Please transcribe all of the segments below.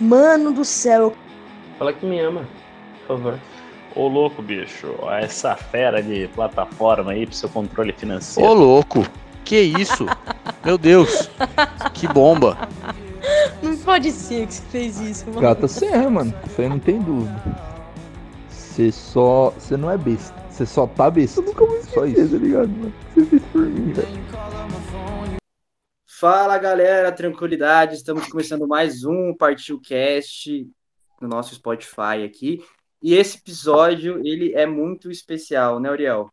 Mano do céu. Fala que me ama, por favor. Ô louco, bicho, essa fera de plataforma aí pro seu controle financeiro. Ô louco, que isso? Meu Deus, que bomba. Não pode ser que você fez isso, mano. Gata serra, mano. Isso aí não tem dúvida. Você só. Você não é besta. Você só tá besta. Eu nunca vou esquecer, só isso. tá ligado, mano? Você fez por mim, velho. Fala galera, tranquilidade. Estamos começando mais um Partiu Cast no nosso Spotify aqui. E esse episódio ele é muito especial, né, Uriel?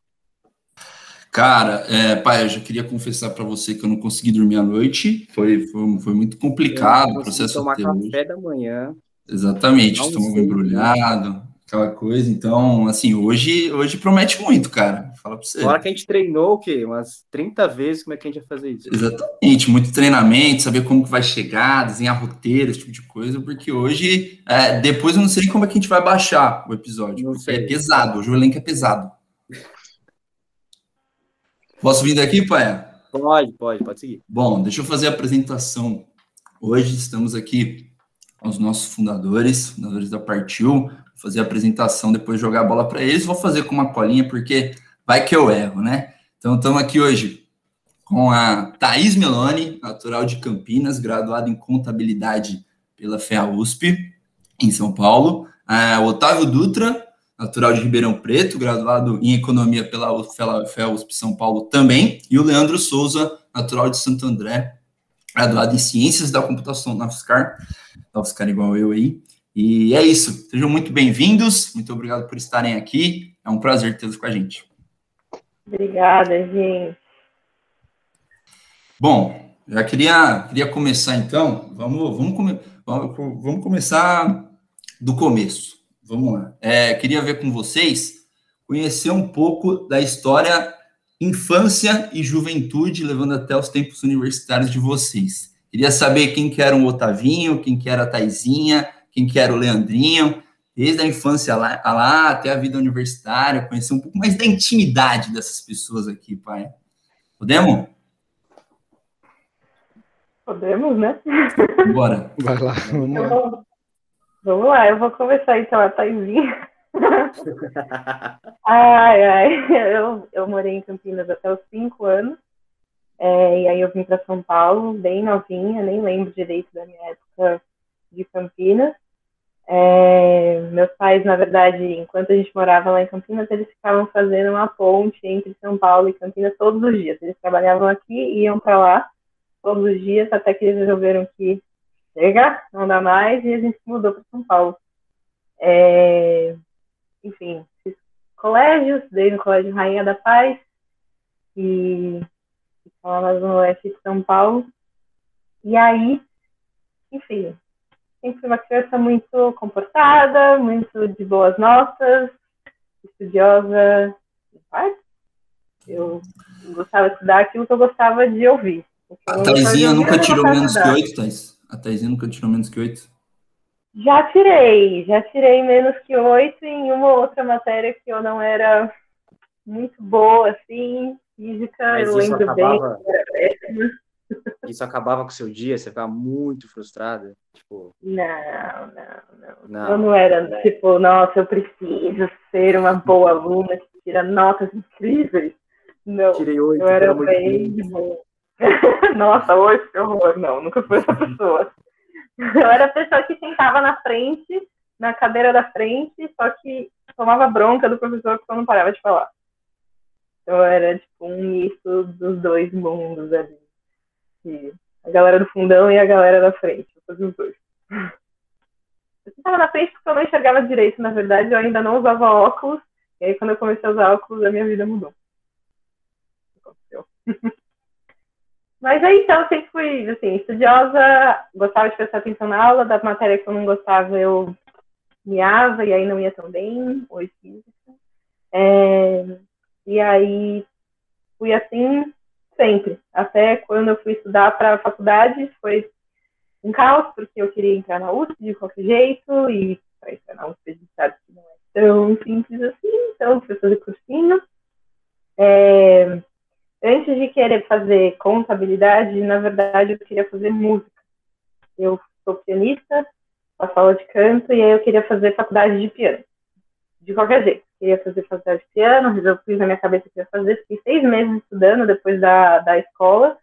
Cara, é, pai, eu já queria confessar para você que eu não consegui dormir à noite. Foi, foi, foi muito complicado o processo tomar até café hoje. da manhã. Exatamente, estômago embrulhado, aquela coisa. Então, assim, hoje, hoje promete muito, cara. Fala pra você. Fora que a gente treinou o quê? Umas 30 vezes, como é que a gente vai fazer isso? Exatamente, muito treinamento, saber como que vai chegar, desenhar roteiro, esse tipo de coisa, porque hoje, é, depois eu não sei como é que a gente vai baixar o episódio, Não porque sei. é pesado, hoje o elenco é pesado. Posso vir daqui, pai? Pode, pode, pode seguir. Bom, deixa eu fazer a apresentação. Hoje estamos aqui com os nossos fundadores, fundadores da Partiu. Vou fazer a apresentação, depois jogar a bola para eles. Vou fazer com uma colinha, porque vai que eu erro, né? Então, estamos aqui hoje com a Thaís Meloni, natural de Campinas, graduada em Contabilidade pela FEA USP, em São Paulo. O Otávio Dutra, natural de Ribeirão Preto, graduado em Economia pela FEA USP São Paulo também. E o Leandro Souza, natural de Santo André, graduado em Ciências da Computação na UFSCar, da UFSCar igual eu aí. E é isso, sejam muito bem-vindos, muito obrigado por estarem aqui, é um prazer tê-los com a gente. Obrigada, gente. Bom, já queria, queria começar então, vamos, vamos, come- vamos, vamos começar do começo, vamos lá. É, queria ver com vocês, conhecer um pouco da história infância e juventude, levando até os tempos universitários de vocês. Queria saber quem que era o Otavinho, quem que era a Taizinha, quem que era o Leandrinho, desde a infância lá, lá até a vida universitária, conhecer um pouco mais da intimidade dessas pessoas aqui, pai. Podemos? Podemos, né? Bora. Vai lá, vamos lá. vou- Vamos lá, eu vou começar então a Taizinha. Ai, ai, eu, eu morei em Campinas até os cinco anos. É, e aí eu vim para São Paulo, bem novinha, nem lembro direito da minha época de Campinas. É, meus pais, na verdade, enquanto a gente morava lá em Campinas, eles ficavam fazendo uma ponte entre São Paulo e Campinas todos os dias. Eles trabalhavam aqui e iam para lá todos os dias, até que eles resolveram que chega, não dá mais, e a gente mudou para São Paulo. É, enfim, fiz colégio, estudei no Colégio Rainha da Paz, e ficava lá no oeste de São Paulo. E aí, enfim, sempre fui uma criança muito comportada, muito de boas notas, estudiosa. Eu gostava de estudar aquilo que eu gostava de ouvir. A Taizinha ouvir, nunca tirou menos que oito, Thais? A Taizinha nunca tirou menos que oito? Já tirei, já tirei menos que oito em uma ou outra matéria que eu não era muito boa, assim. Física, Mas eu lembro bem. acabava, péssima. Isso acabava com o seu dia, você ficava muito frustrada. Tipo, Não, não, não. não. Eu não era tipo, nossa, eu preciso ser uma boa aluna que tira notas incríveis. Não, Tirei oito, eu era bem de boa. Nossa, hoje que horror. Não, nunca fui essa pessoa. Eu era a pessoa que sentava na frente, na cadeira da frente, só que tomava bronca do professor porque eu não parava de falar. Eu era tipo um misto dos dois mundos ali. E a galera do fundão e a galera da frente. Eu fazia os dois. Eu sentava na frente porque eu não enxergava direito, na verdade, eu ainda não usava óculos. E aí, quando eu comecei a usar óculos, a minha vida mudou. Aconteceu. Mas aí, então, eu sempre fui, assim, estudiosa, gostava de prestar atenção na aula, da matéria que eu não gostava, eu miava, e aí não ia tão bem, física. É, e aí, fui assim sempre. Até quando eu fui estudar para a faculdade, foi um caos, porque eu queria entrar na USP de qualquer jeito, e para entrar na USP a gente sabe que não é tão simples assim, então fui fazer cursinho. É, antes de querer fazer contabilidade, na verdade eu queria fazer música. Eu sou pianista, faço aula de canto e aí eu queria fazer faculdade de piano. De qualquer jeito. Queria fazer faculdade de piano, fiz na minha cabeça que ia fazer. Fiquei seis meses estudando depois da, da escola.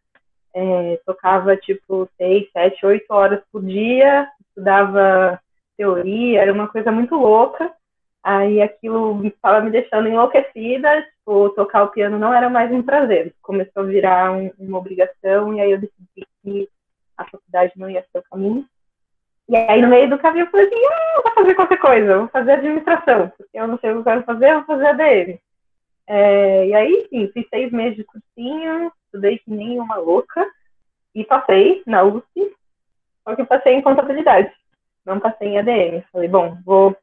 É, tocava tipo seis, sete, oito horas por dia, estudava teoria, era uma coisa muito louca. Aí aquilo estava me deixando enlouquecida, tipo, tocar o piano não era mais um prazer, começou a virar um, uma obrigação, e aí eu decidi que a faculdade não ia ser o caminho. E aí, no meio do caminho, eu falei assim: ah, vou fazer qualquer coisa, vou fazer administração, porque eu não sei o que eu quero fazer, vou fazer ADM. É, e aí, sim, fiz seis meses de cursinho, estudei que nem uma louca, e passei na USP, só que passei em contabilidade, não passei em ADM. Falei: bom, vou,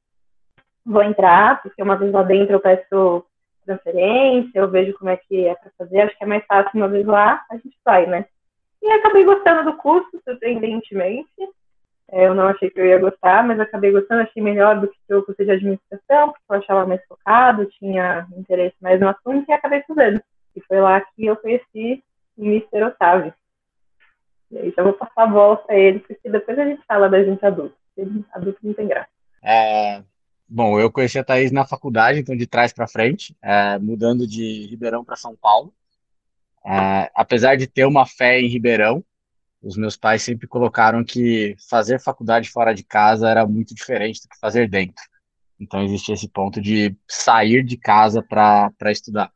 vou entrar, porque uma vez lá dentro eu peço transferência, eu vejo como é que é para fazer, acho que é mais fácil uma vez lá, a gente vai, né? E acabei gostando do curso, surpreendentemente. É, eu não achei que eu ia gostar, mas acabei gostando, achei melhor do que o curso de administração, porque eu achava mais focado, tinha interesse mais no assunto e acabei fazendo. E foi lá que eu conheci o Mr. Otávio. E aí já vou passar a bola para ele, porque depois a gente fala da gente adulto. Adulto não tem graça. É, bom, eu conheci a Thaís na faculdade, então de trás para frente, é, mudando de Ribeirão para São Paulo. É, apesar de ter uma fé em Ribeirão, os meus pais sempre colocaram que fazer faculdade fora de casa era muito diferente do que fazer dentro. Então existia esse ponto de sair de casa para estudar.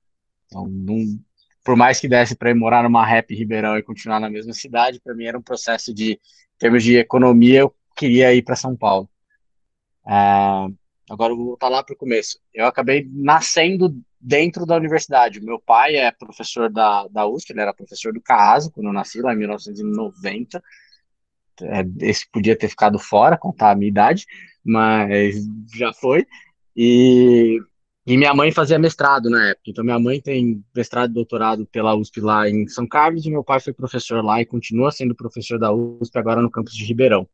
Então, não, por mais que desse para ir morar numa rap Ribeirão e continuar na mesma cidade, para mim era um processo de, em termos de economia, eu queria ir para São Paulo. É, agora eu vou voltar lá para o começo. Eu acabei nascendo dentro da universidade. Meu pai é professor da, da USP, ele era professor do CAASO quando eu nasci, lá em 1990. É, esse podia ter ficado fora, contar a minha idade, mas já foi. E, e minha mãe fazia mestrado na época. Então, minha mãe tem mestrado e doutorado pela USP lá em São Carlos, e meu pai foi professor lá e continua sendo professor da USP agora no campus de Ribeirão.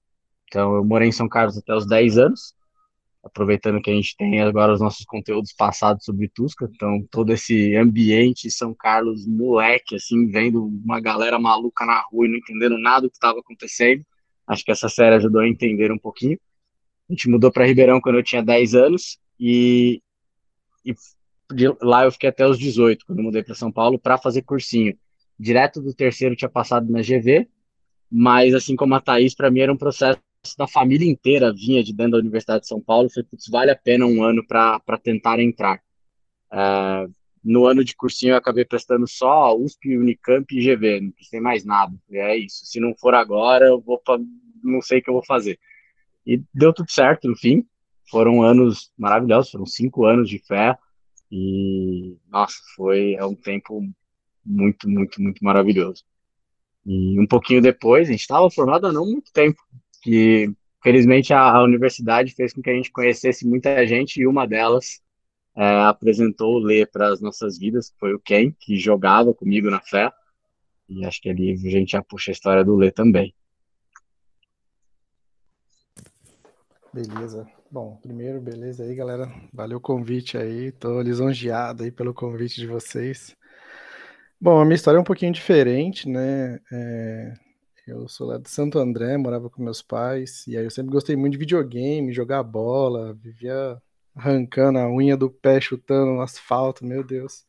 Então, eu morei em São Carlos até os 10 anos aproveitando que a gente tem agora os nossos conteúdos passados sobre Tusca, então todo esse ambiente São Carlos, moleque, assim, vendo uma galera maluca na rua e não entendendo nada do que estava acontecendo. Acho que essa série ajudou a entender um pouquinho. A gente mudou para Ribeirão quando eu tinha 10 anos e, e lá eu fiquei até os 18, quando mudei para São Paulo, para fazer cursinho. Direto do terceiro tinha passado na GV, mas assim como a Thaís, para mim era um processo da família inteira vinha de dentro da Universidade de São Paulo, foi, putz, vale a pena um ano para tentar entrar. Uh, no ano de cursinho eu acabei prestando só USP, Unicamp e GV, não prestei mais nada. É isso, se não for agora, eu vou pra, não sei o que eu vou fazer. E deu tudo certo, no fim. Foram anos maravilhosos, foram cinco anos de fé. E, nossa, foi é um tempo muito, muito, muito maravilhoso. E um pouquinho depois, a gente estava formado há não muito tempo, que felizmente a, a, universidade fez com que a gente conhecesse muita gente e uma delas é, apresentou o Lê para as nossas vidas, que foi o Ken, que jogava comigo na fé, e acho que ali a gente já puxa a história do Lê também. Beleza. Bom, primeiro, beleza aí, galera. Valeu o convite aí. Tô lisonjeado aí pelo convite de vocês. Bom, a minha história é um pouquinho diferente, né? É, eu sou lá de Santo André, morava com meus pais, e aí eu sempre gostei muito de videogame, jogar bola, vivia arrancando a unha do pé, chutando no asfalto, meu Deus.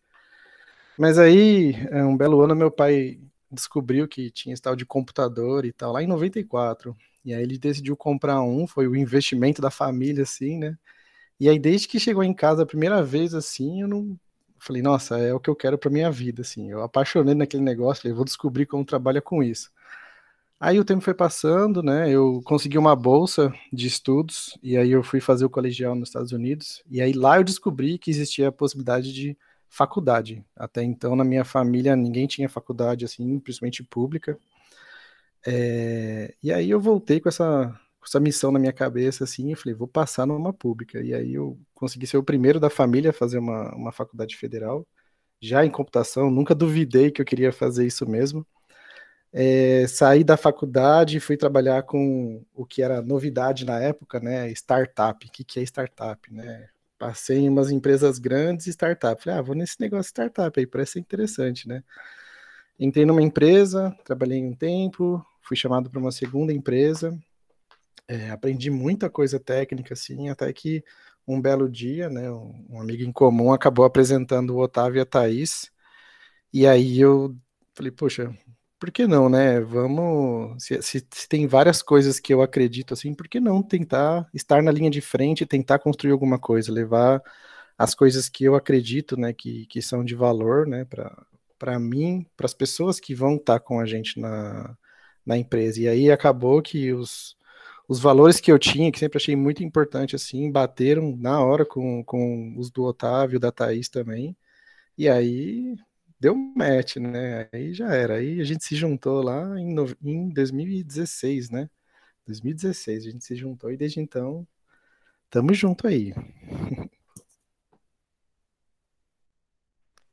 Mas aí, é, um belo ano, meu pai descobriu que tinha esse tal de computador e tal, lá em 94. E aí ele decidiu comprar um, foi o investimento da família, assim, né? E aí, desde que chegou em casa a primeira vez, assim, eu não. Falei, nossa, é o que eu quero pra minha vida, assim. Eu apaixonei naquele negócio, falei, vou descobrir como trabalha com isso. Aí o tempo foi passando, né? Eu consegui uma bolsa de estudos e aí eu fui fazer o colegial nos Estados Unidos. E aí lá eu descobri que existia a possibilidade de faculdade. Até então na minha família ninguém tinha faculdade assim, principalmente pública. É... E aí eu voltei com essa, com essa missão na minha cabeça assim, e falei, vou passar numa pública. E aí eu consegui ser o primeiro da família a fazer uma, uma faculdade federal, já em computação. Nunca duvidei que eu queria fazer isso mesmo. É, saí da faculdade e fui trabalhar com o que era novidade na época, né? Startup. O que, que é startup, né? Passei em umas empresas grandes e startup. Falei, ah, vou nesse negócio startup aí, parece interessante, né? Entrei numa empresa, trabalhei um tempo, fui chamado para uma segunda empresa. É, aprendi muita coisa técnica, assim, até que um belo dia, né, um, um amigo em comum acabou apresentando o Otávio e a Thaís, e aí eu falei, poxa, por que não, né? Vamos. Se, se, se, tem várias coisas que eu acredito assim, por que não tentar estar na linha de frente e tentar construir alguma coisa, levar as coisas que eu acredito, né, que, que são de valor, né, para mim, para as pessoas que vão estar com a gente na, na empresa. E aí acabou que os, os valores que eu tinha, que sempre achei muito importante, assim, bateram na hora com, com os do Otávio, da Thaís também. E aí deu match, né? Aí já era. Aí a gente se juntou lá em, no, em 2016, né? 2016 a gente se juntou e desde então tamo junto aí.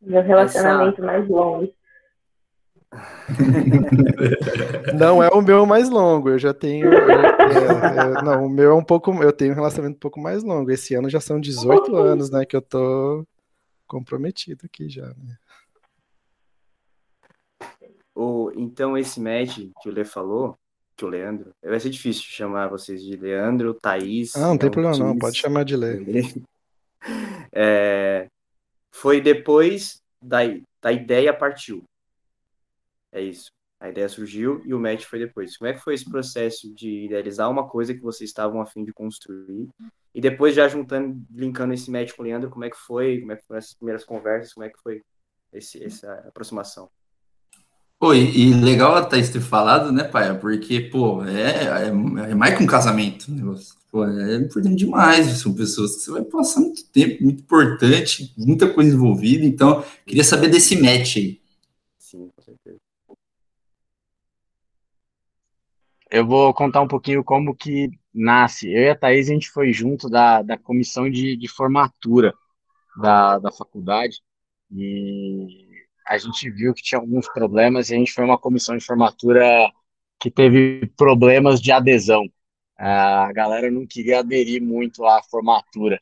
Meu relacionamento Essa... mais longo. Não é o meu mais longo, eu já tenho. Eu, é, é, não, o meu é um pouco. Eu tenho um relacionamento um pouco mais longo. Esse ano já são 18 anos, né? Que eu tô comprometido aqui já, né? O, então, esse match que o Lê falou, que o Leandro, vai ser difícil chamar vocês de Leandro, Thaís. Ah, não tem problema, não, pode chamar de Lê. É, foi depois da, da ideia partiu. É isso. A ideia surgiu e o match foi depois. Como é que foi esse processo de idealizar uma coisa que vocês estavam a fim de construir? E depois já juntando, linkando esse match com o Leandro, como é que foi? Como é que foram essas primeiras conversas? Como é que foi esse, essa aproximação? Oi, e legal a Thaís ter falado, né, pai? Porque, pô, é, é, é mais que um casamento. Né? Pô, é importante demais. São pessoas que você vai passar muito tempo, muito importante, muita coisa envolvida. Então, queria saber desse match aí. Sim, com certeza. Eu vou contar um pouquinho como que nasce. Eu e a Thaís, a gente foi junto da, da comissão de, de formatura da, da faculdade. E a gente viu que tinha alguns problemas e a gente foi uma comissão de formatura que teve problemas de adesão. A galera não queria aderir muito à formatura.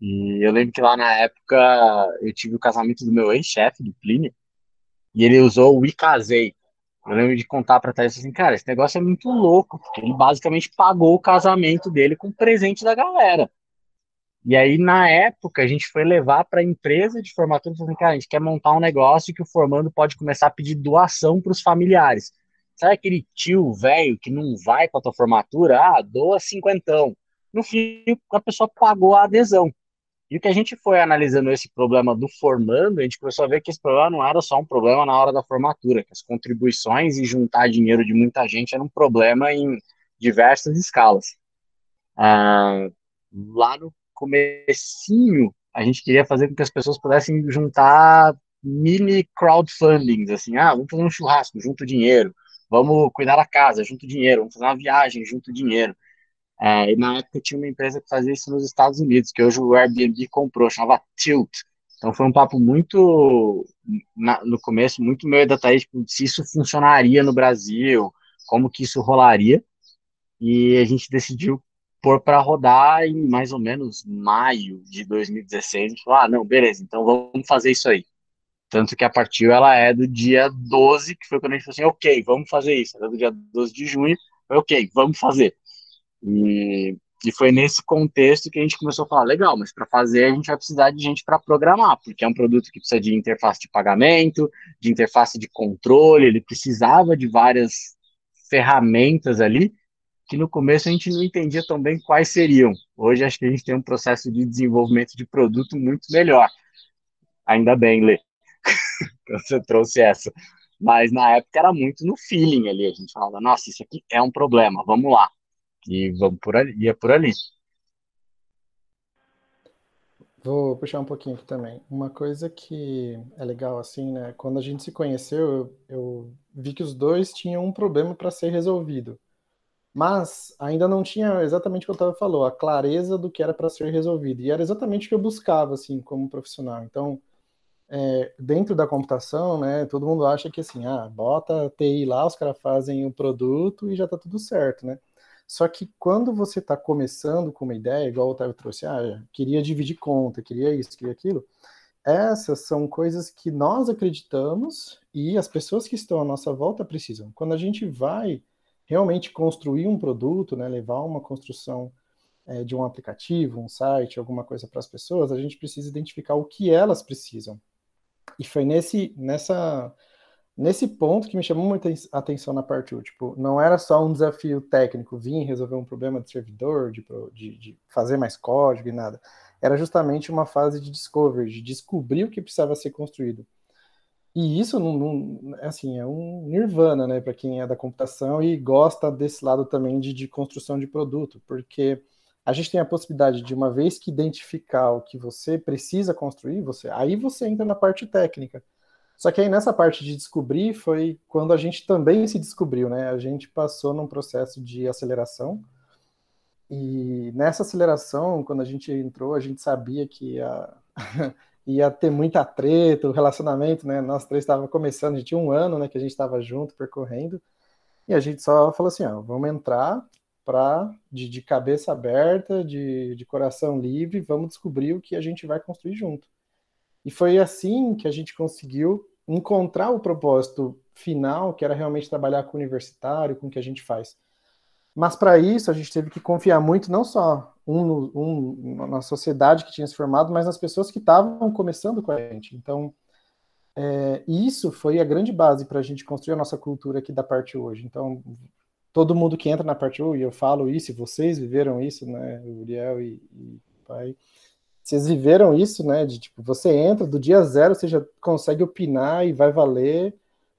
E eu lembro que lá na época eu tive o casamento do meu ex-chefe, do Plínio, e ele usou o Icasei. Eu lembro de contar para Thaís assim, cara, esse negócio é muito louco, porque ele basicamente pagou o casamento dele com presente da galera. E aí, na época, a gente foi levar para a empresa de formatura e assim, cara, a gente quer montar um negócio que o formando pode começar a pedir doação para os familiares. Sabe aquele tio velho que não vai para a tua formatura? Ah, doa cinquentão. No fim, a pessoa pagou a adesão. E o que a gente foi analisando esse problema do formando, a gente começou a ver que esse problema não era só um problema na hora da formatura, que as contribuições e juntar dinheiro de muita gente era um problema em diversas escalas. Ah, lá no comecinho, a gente queria fazer com que as pessoas pudessem juntar mini crowdfundings, assim, ah, vamos fazer um churrasco, junto dinheiro, vamos cuidar da casa, junto dinheiro, vamos fazer uma viagem, junto dinheiro. É, e na época tinha uma empresa que fazia isso nos Estados Unidos, que hoje o Airbnb comprou, chamava Tilt. Então foi um papo muito, na, no começo, muito meio da Thaís, tipo, se isso funcionaria no Brasil, como que isso rolaria. E a gente decidiu pôr para rodar em mais ou menos maio de 2016. A gente falou, ah, não, beleza, então vamos fazer isso aí. Tanto que a partir ela é do dia 12, que foi quando a gente falou assim, ok, vamos fazer isso. Era do dia 12 de junho, ok, vamos fazer. E, e foi nesse contexto que a gente começou a falar, legal, mas para fazer a gente vai precisar de gente para programar, porque é um produto que precisa de interface de pagamento, de interface de controle, ele precisava de várias ferramentas ali que no começo a gente não entendia tão bem quais seriam. Hoje acho que a gente tem um processo de desenvolvimento de produto muito melhor. Ainda bem, Lê, você trouxe essa. Mas na época era muito no feeling ali. A gente falava, nossa, isso aqui é um problema, vamos lá. E vamos por ali, ia por ali. Vou puxar um pouquinho aqui também. Uma coisa que é legal, assim, né? Quando a gente se conheceu, eu, eu vi que os dois tinham um problema para ser resolvido mas ainda não tinha exatamente o que o Otávio falou, a clareza do que era para ser resolvido. E era exatamente o que eu buscava, assim, como profissional. Então, é, dentro da computação, né, todo mundo acha que, assim, ah, bota a TI lá, os caras fazem o produto e já está tudo certo, né? Só que quando você está começando com uma ideia, igual o Otávio trouxe, ah, queria dividir conta, queria isso, queria aquilo, essas são coisas que nós acreditamos e as pessoas que estão à nossa volta precisam. Quando a gente vai realmente construir um produto, né, levar uma construção é, de um aplicativo, um site, alguma coisa para as pessoas, a gente precisa identificar o que elas precisam. E foi nesse, nessa, nesse ponto que me chamou muita atenção na parte 1. Tipo, não era só um desafio técnico, vir resolver um problema de servidor, de, de, de fazer mais código e nada. Era justamente uma fase de discovery, de descobrir o que precisava ser construído. E isso não, não, assim, é um nirvana, né, para quem é da computação e gosta desse lado também de, de construção de produto, porque a gente tem a possibilidade de, uma vez que identificar o que você precisa construir, você aí você entra na parte técnica. Só que aí nessa parte de descobrir foi quando a gente também se descobriu, né? A gente passou num processo de aceleração. E nessa aceleração, quando a gente entrou, a gente sabia que ia, ia ter muita treta, o relacionamento, né? Nós três estávamos começando, a gente tinha um ano, né, que a gente estava junto, percorrendo. E a gente só falou assim, ó, vamos entrar, para de, de, cabeça aberta, de, de coração livre, vamos descobrir o que a gente vai construir junto. E foi assim que a gente conseguiu encontrar o propósito final, que era realmente trabalhar com o universitário, com o que a gente faz. Mas para isso a gente teve que confiar muito, não só um, um, na sociedade que tinha se formado, mas nas pessoas que estavam começando com a gente. Então, é, isso foi a grande base para a gente construir a nossa cultura aqui da parte hoje. Então, todo mundo que entra na parte 1, e eu falo isso, vocês viveram isso, né, Uriel e, e pai, vocês viveram isso, né, de tipo, você entra do dia zero, você já consegue opinar e vai valer,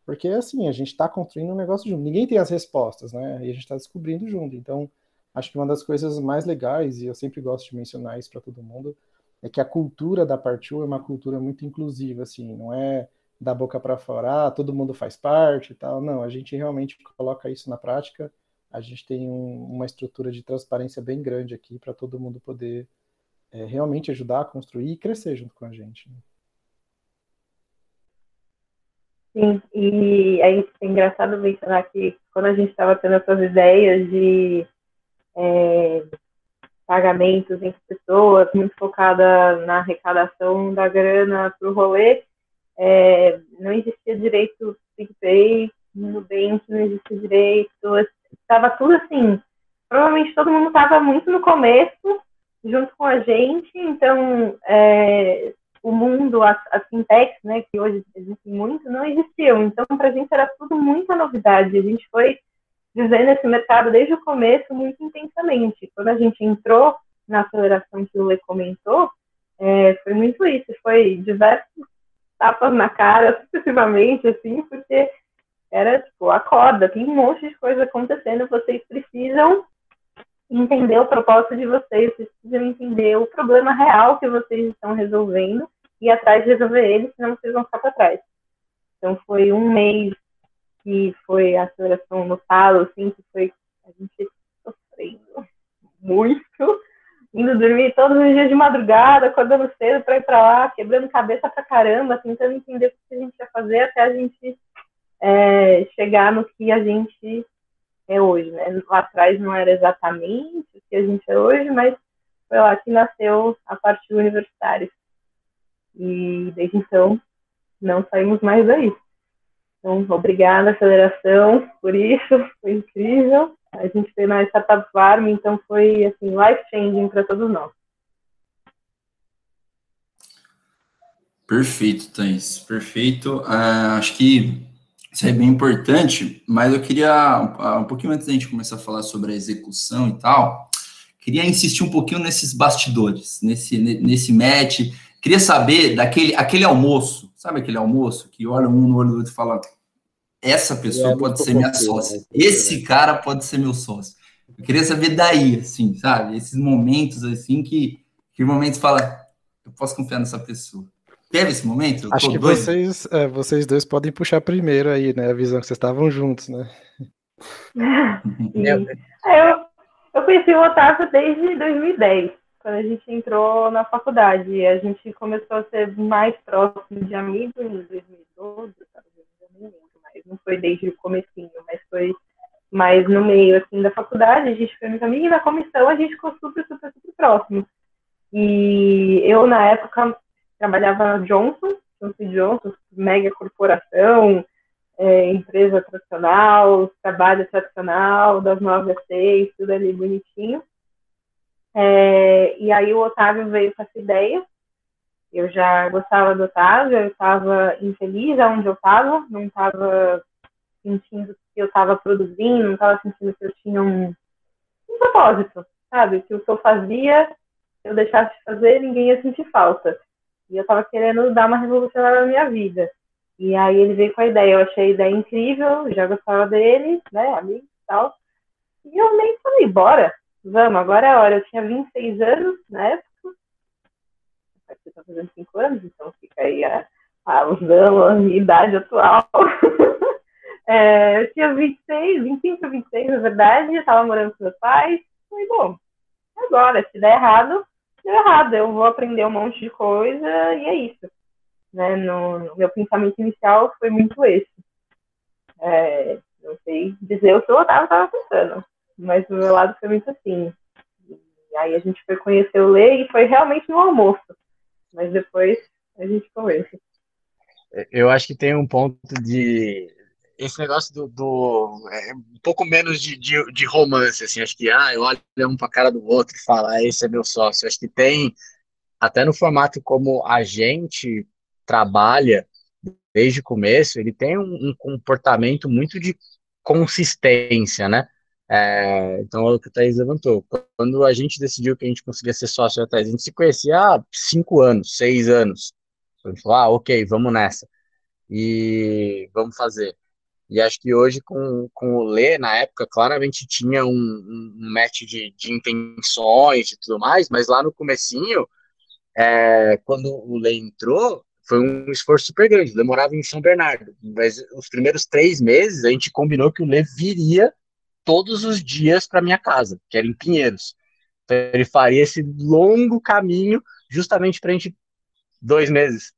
porque assim, a gente está construindo um negócio junto, ninguém tem as respostas, né, e a gente está descobrindo junto, então, acho que uma das coisas mais legais, e eu sempre gosto de mencionar isso para todo mundo, é que a cultura da parte 1 é uma cultura muito inclusiva, assim, não é da boca para fora, ah, todo mundo faz parte e tal. Não, a gente realmente coloca isso na prática. A gente tem um, uma estrutura de transparência bem grande aqui para todo mundo poder é, realmente ajudar a construir e crescer junto com a gente. Né? Sim, e é, é engraçado mencionar que quando a gente estava tendo essas ideias de é, pagamentos entre pessoas, muito focada na arrecadação da grana para o rolê, é, não existia direito PicPay, Nubank não existia direito, estava tudo assim. Provavelmente todo mundo estava muito no começo, junto com a gente, então é, o mundo, as, as fintechs, né, que hoje existem muito, não existiam. Então, para a gente era tudo muita novidade. A gente foi vivendo esse mercado desde o começo muito intensamente. Quando a gente entrou na aceleração que o Lê comentou, é, foi muito isso. Foi diversos tapas na cara sucessivamente, assim, porque era tipo, acorda, tem um monte de coisa acontecendo, vocês precisam entender o propósito de vocês, vocês precisam entender o problema real que vocês estão resolvendo e atrás de resolver ele, senão vocês vão ficar para trás. Então foi um mês que foi a aceleração no talo, assim, que foi a gente sofrendo muito, indo dormir todos os dias de madrugada, acordando cedo para ir para lá, quebrando cabeça pra caramba, tentando entender o que a gente ia fazer até a gente é, chegar no que a gente é hoje, né? Lá atrás não era exatamente o que a gente é hoje, mas foi lá que nasceu a parte universitária. E desde então não saímos mais daí. Então, obrigada, Federação, por isso, foi incrível. A gente foi na Startup Farm, então foi assim, life-changing para todos nós. Perfeito, Thais, perfeito. Uh, acho que isso é bem importante, mas eu queria, um pouquinho antes da gente começar a falar sobre a execução e tal, queria insistir um pouquinho nesses bastidores, nesse, nesse match. Queria saber daquele aquele almoço, sabe aquele almoço que olha um no olho do outro e fala: essa pessoa é, pode ser minha sócia. Né? Esse cara pode ser meu sócio. Eu queria saber daí, assim, sabe? Esses momentos, assim, que, que momentos fala, eu posso confiar nessa pessoa. Teve esse momento? Acho que vocês, é, vocês dois podem puxar primeiro aí, né? A visão que vocês estavam juntos, né? É, eu, eu conheci o Otávio desde 2010, quando a gente entrou na faculdade. A gente começou a ser mais próximo de amigos em 2012, sabe? não foi desde o comecinho, mas foi mais no meio, assim, da faculdade, a gente foi muito amiga, e na comissão a gente ficou super, super, super próximo. E eu, na época, trabalhava na Johnson, Johnson Johnson, mega corporação, é, empresa tradicional, trabalho tradicional, das nove às seis, tudo ali bonitinho. É, e aí o Otávio veio com essa ideia. Eu já gostava do Otávio, eu estava infeliz onde eu estava, não estava sentindo que eu estava produzindo, não estava sentindo que eu tinha um, um propósito, sabe? Que o que eu fazia, eu deixasse de fazer, ninguém ia sentir falta. E eu estava querendo dar uma revolução na minha vida. E aí ele veio com a ideia, eu achei a ideia incrível, já gostava dele, né, amigo e tal. E eu nem falei, bora, vamos, agora é a hora. Eu tinha 26 anos na época. Você tá fazendo 5 anos, então fica aí a, usando a minha idade atual. é, eu tinha 26, 25 26, na verdade, eu tava morando com meus pais. Falei, bom, agora, se der errado, deu errado. Eu vou aprender um monte de coisa e é isso. Né? No, meu pensamento inicial foi muito esse. É, não sei dizer o que eu estava pensando, mas do meu lado foi muito assim. E aí a gente foi conhecer o Lê e foi realmente no almoço. Mas depois a gente conversa. Eu acho que tem um ponto de esse negócio do, do é, um pouco menos de, de, de, romance, assim, acho que, ah, eu olho um pra cara do outro e falo, ah, esse é meu sócio, acho que tem, até no formato como a gente trabalha desde o começo, ele tem um, um comportamento muito de consistência, né, é, então é o que o Thaís levantou, quando a gente decidiu que a gente conseguia ser sócio da Thaís, a gente se conhecia há cinco anos, seis anos, a gente falou, ah, ok, vamos nessa, e vamos fazer. E acho que hoje, com, com o Lê, na época, claramente tinha um, um match de, de intenções e tudo mais, mas lá no comecinho, é, quando o Lê entrou, foi um esforço super grande, demorava em São Bernardo. Mas os primeiros três meses, a gente combinou que o Lê viria todos os dias para minha casa, que era em Pinheiros. Então, ele faria esse longo caminho justamente para a gente dois meses.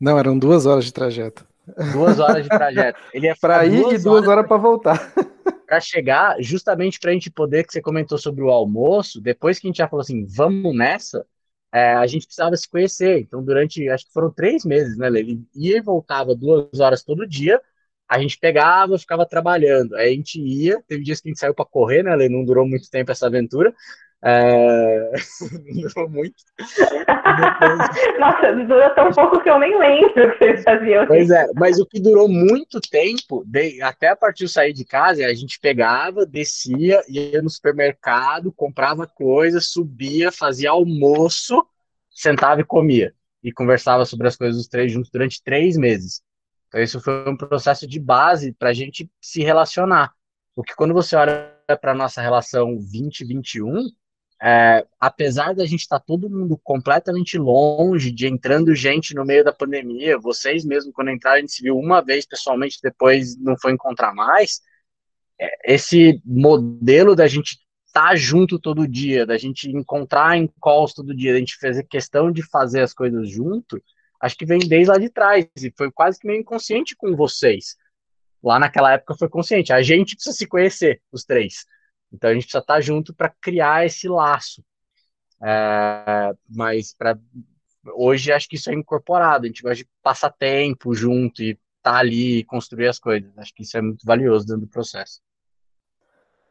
Não, eram duas horas de trajeto. Duas horas de trajeto. Ele ia para ir duas e duas horas, horas para voltar. Para chegar, justamente para a gente poder, que você comentou sobre o almoço, depois que a gente já falou assim, vamos nessa, é, a gente precisava se conhecer. Então, durante, acho que foram três meses, né, Ele ia e voltava duas horas todo dia, a gente pegava, ficava trabalhando. Aí a gente ia, teve dias que a gente saiu para correr, né, Lê? Não durou muito tempo essa aventura, é... Durou muito. Depois... Nossa, durou tão pouco que eu nem lembro que vocês faziam. Pois é, mas o que durou muito tempo, até a partir de sair de casa, a gente pegava, descia, ia no supermercado, comprava coisas, subia, fazia almoço, sentava e comia. E conversava sobre as coisas dos três juntos durante três meses. Então, isso foi um processo de base para a gente se relacionar. Porque quando você olha para a nossa relação 2021, é, apesar da gente estar tá todo mundo completamente longe, de entrando gente no meio da pandemia, vocês mesmo, quando entraram, a gente se viu uma vez pessoalmente, depois não foi encontrar mais. É, esse modelo da gente estar tá junto todo dia, da gente encontrar em calls todo dia, da gente fazer questão de fazer as coisas junto, acho que vem desde lá de trás, e foi quase que meio inconsciente com vocês. Lá naquela época foi consciente, a gente precisa se conhecer, os três. Então a gente precisa estar junto para criar esse laço. É, mas para hoje acho que isso é incorporado. A gente gosta de passar tempo junto e estar tá ali e construir as coisas. Acho que isso é muito valioso dentro do processo.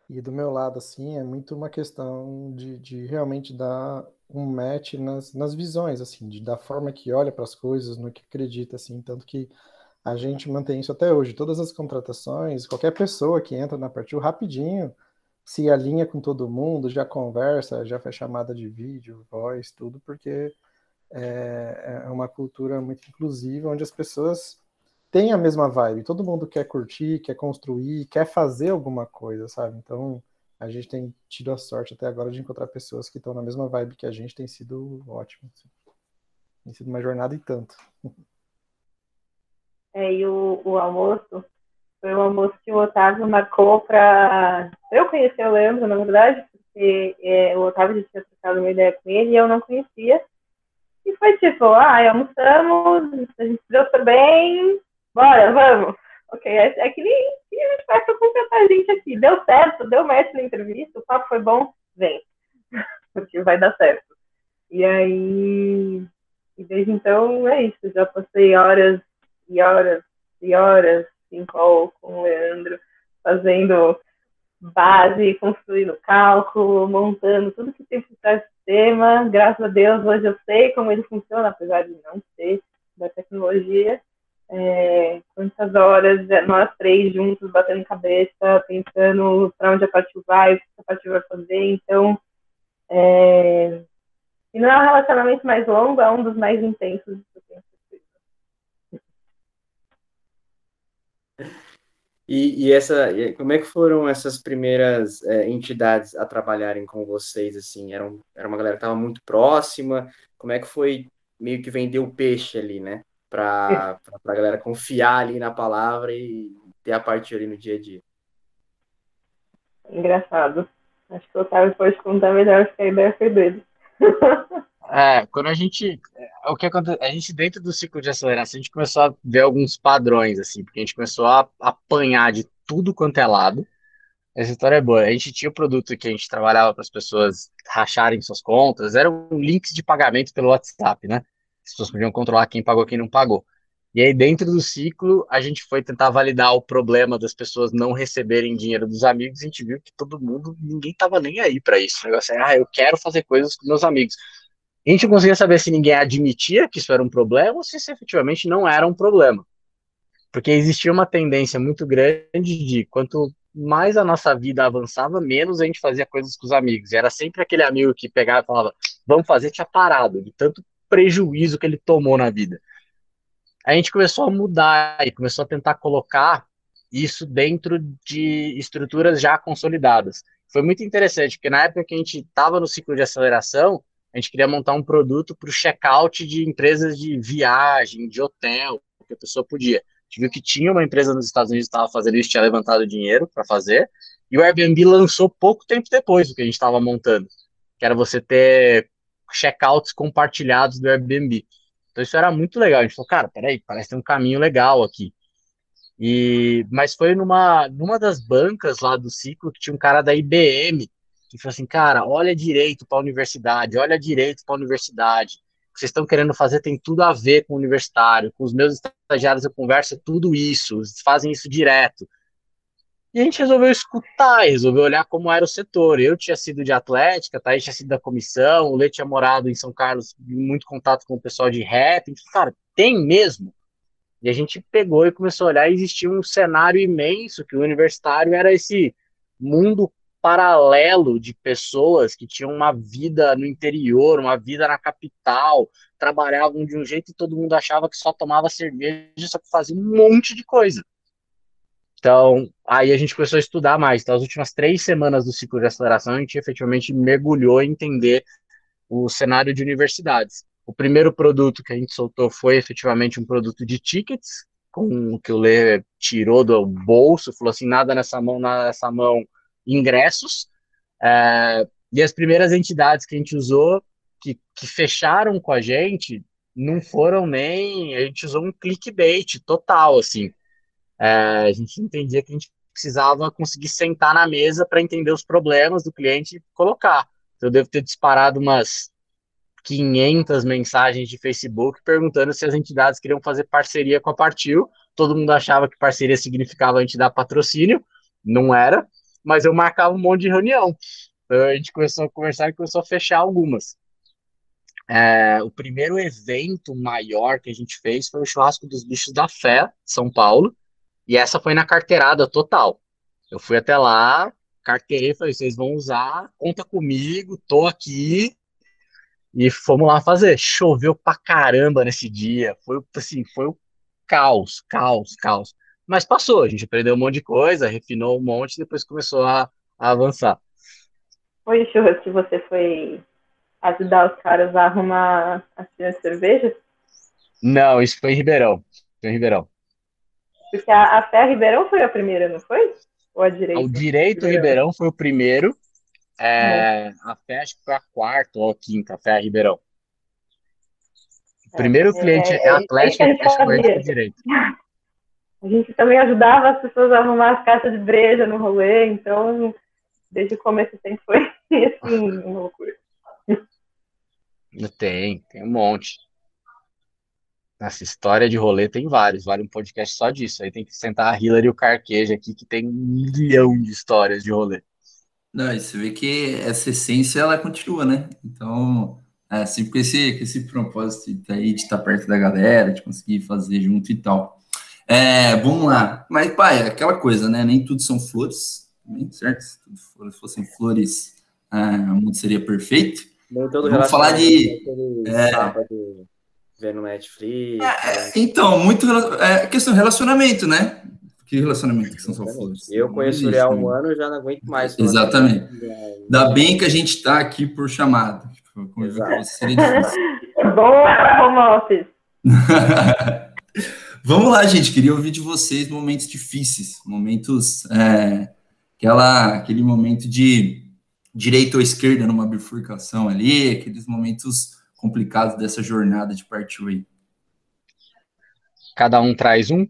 E do meu lado, assim, é muito uma questão de, de realmente dar um match nas, nas visões, assim, de, da forma que olha para as coisas, no que acredita, assim, tanto que a gente mantém isso até hoje. Todas as contratações, qualquer pessoa que entra na Partiu, rapidinho, se alinha com todo mundo, já conversa, já faz chamada de vídeo, voz, tudo, porque é, é uma cultura muito inclusiva, onde as pessoas têm a mesma vibe, todo mundo quer curtir, quer construir, quer fazer alguma coisa, sabe? Então, a gente tem tido a sorte até agora de encontrar pessoas que estão na mesma vibe que a gente, tem sido ótimo. Assim. Tem sido uma jornada e tanto. É, e o, o almoço foi um almoço que o Otávio marcou para eu conhecer o Leandro, na verdade, porque é, o Otávio já tinha trocado uma ideia com ele e eu não conhecia. E foi tipo, ah, almoçamos, a gente se deu super bem, bora, vamos. Ok, é, é que nem que a gente faz pra contratar a gente aqui. Deu certo, deu match na entrevista, o papo foi bom, vem. porque vai dar certo. E aí, e desde então é isso, já passei horas e horas e horas call com o Leandro, fazendo base, construindo cálculo, montando tudo que tem por trás sistema. Graças a Deus, hoje eu sei como ele funciona, apesar de não ser da tecnologia. É, quantas horas nós três juntos batendo cabeça, pensando para onde a partir vai, o que a partir vai fazer. Então, é, e não é um relacionamento mais longo, é um dos mais intensos que eu tenho E, e, essa, como é que foram essas primeiras é, entidades a trabalharem com vocês, assim? Era, um, era uma galera que estava muito próxima? Como é que foi meio que vender o peixe ali, né? Para a galera confiar ali na palavra e ter a partir ali no dia a dia. Engraçado. Acho que o Otávio pode contar melhor, que a ideia foi dele. É, quando a gente. É, o que acontece? A gente, dentro do ciclo de aceleração, a gente começou a ver alguns padrões, assim, porque a gente começou a apanhar de tudo quanto é lado. Essa história é boa. A gente tinha o produto que a gente trabalhava para as pessoas racharem suas contas, eram links de pagamento pelo WhatsApp, né? As pessoas podiam controlar quem pagou quem não pagou. E aí, dentro do ciclo, a gente foi tentar validar o problema das pessoas não receberem dinheiro dos amigos. A gente viu que todo mundo, ninguém tava nem aí para isso. O negócio é, ah, eu quero fazer coisas com meus amigos. A gente conseguia saber se ninguém admitia que isso era um problema ou se isso efetivamente não era um problema. Porque existia uma tendência muito grande de quanto mais a nossa vida avançava, menos a gente fazia coisas com os amigos. E era sempre aquele amigo que pegava e falava, vamos fazer, tinha parado, de tanto prejuízo que ele tomou na vida. A gente começou a mudar e começou a tentar colocar isso dentro de estruturas já consolidadas. Foi muito interessante, porque na época que a gente estava no ciclo de aceleração, a gente queria montar um produto para o check-out de empresas de viagem, de hotel, que a pessoa podia. A gente viu que tinha uma empresa nos Estados Unidos que estava fazendo isso, tinha levantado dinheiro para fazer, e o Airbnb lançou pouco tempo depois do que a gente estava montando, que era você ter checkouts compartilhados do Airbnb. Então isso era muito legal. A gente falou, cara, peraí, parece ter um caminho legal aqui. E, mas foi numa, numa das bancas lá do ciclo que tinha um cara da IBM que falou assim, cara, olha direito para a universidade, olha direito para a universidade. O que vocês estão querendo fazer tem tudo a ver com o universitário. Com os meus estagiários eu converso tudo isso, fazem isso direto. E a gente resolveu escutar, resolveu olhar como era o setor. Eu tinha sido de atlética, tá? tinha sido da comissão, o Lê tinha morado em São Carlos, muito contato com o pessoal de rap. Então, cara, tem mesmo. E a gente pegou e começou a olhar, e existia um cenário imenso, que o universitário era esse mundo paralelo de pessoas que tinham uma vida no interior, uma vida na capital, trabalhavam de um jeito e todo mundo achava que só tomava cerveja, só que fazia um monte de coisa. Então, aí a gente começou a estudar mais. Então, as últimas três semanas do ciclo de aceleração, a gente efetivamente mergulhou em entender o cenário de universidades. O primeiro produto que a gente soltou foi efetivamente um produto de tickets, com o que o Lê tirou do bolso, falou assim, nada nessa mão, nada nessa mão, ingressos. É, e as primeiras entidades que a gente usou, que, que fecharam com a gente, não foram nem. A gente usou um clickbait total, assim. É, a gente entendia que a gente precisava conseguir sentar na mesa para entender os problemas do cliente e colocar. Então, eu devo ter disparado umas 500 mensagens de Facebook perguntando se as entidades queriam fazer parceria com a Partiu. Todo mundo achava que parceria significava a gente dar patrocínio, não era mas eu marcava um monte de reunião. Então a gente começou a conversar e começou a fechar algumas. É, o primeiro evento maior que a gente fez foi o churrasco dos bichos da fé, São Paulo, e essa foi na carteirada total. Eu fui até lá, carteirei, falei, vocês vão usar, conta comigo, tô aqui, e fomos lá fazer. Choveu pra caramba nesse dia, foi assim, foi o caos, caos, caos. Mas passou, a gente aprendeu um monte de coisa, refinou um monte e depois começou a, a avançar. Foi churras que você foi ajudar os caras a arrumar as de cerveja? Não, isso foi em Ribeirão. Foi em Ribeirão. Porque a, a Fé Ribeirão foi a primeira, não foi? Ou a Direito? O Direito Ribeirão, Ribeirão foi o primeiro. É, uhum. A Fé acho que foi a quarta ou a quinta, a Fé Ribeirão. O primeiro é, cliente é, é Atlético, é, acho que foi Direito. A gente também ajudava as pessoas a arrumar as caixas de breja no rolê, então desde o começo sempre foi assim, uma loucura. Tem, tem um monte. Essa história de rolê tem vários, vale um podcast só disso. Aí tem que sentar a Hillary e o Carqueja aqui, que tem um milhão de histórias de rolê. Não, e você vê que essa essência, ela continua, né? Então, é, sempre com esse, com esse propósito aí de estar perto da galera, de conseguir fazer junto e tal. É, vamos lá. Mas, pai, aquela coisa, né? Nem tudo são flores, certo? Se tudo fossem flores, ah, o mundo seria perfeito. Vamos falar de. É, sábado, vendo Netflix. É, então, muito. É questão de relacionamento, né? Que relacionamento que são só flores? Eu conheço ele há um ano e já não aguento mais. Exatamente. Ainda bem que a gente está aqui por chamada. Tipo, seria difícil. Boa, home office. Vamos lá, gente. Queria ouvir de vocês momentos difíceis, momentos. É, aquela, aquele momento de direita ou esquerda numa bifurcação ali, aqueles momentos complicados dessa jornada de partiu aí. Cada um traz um?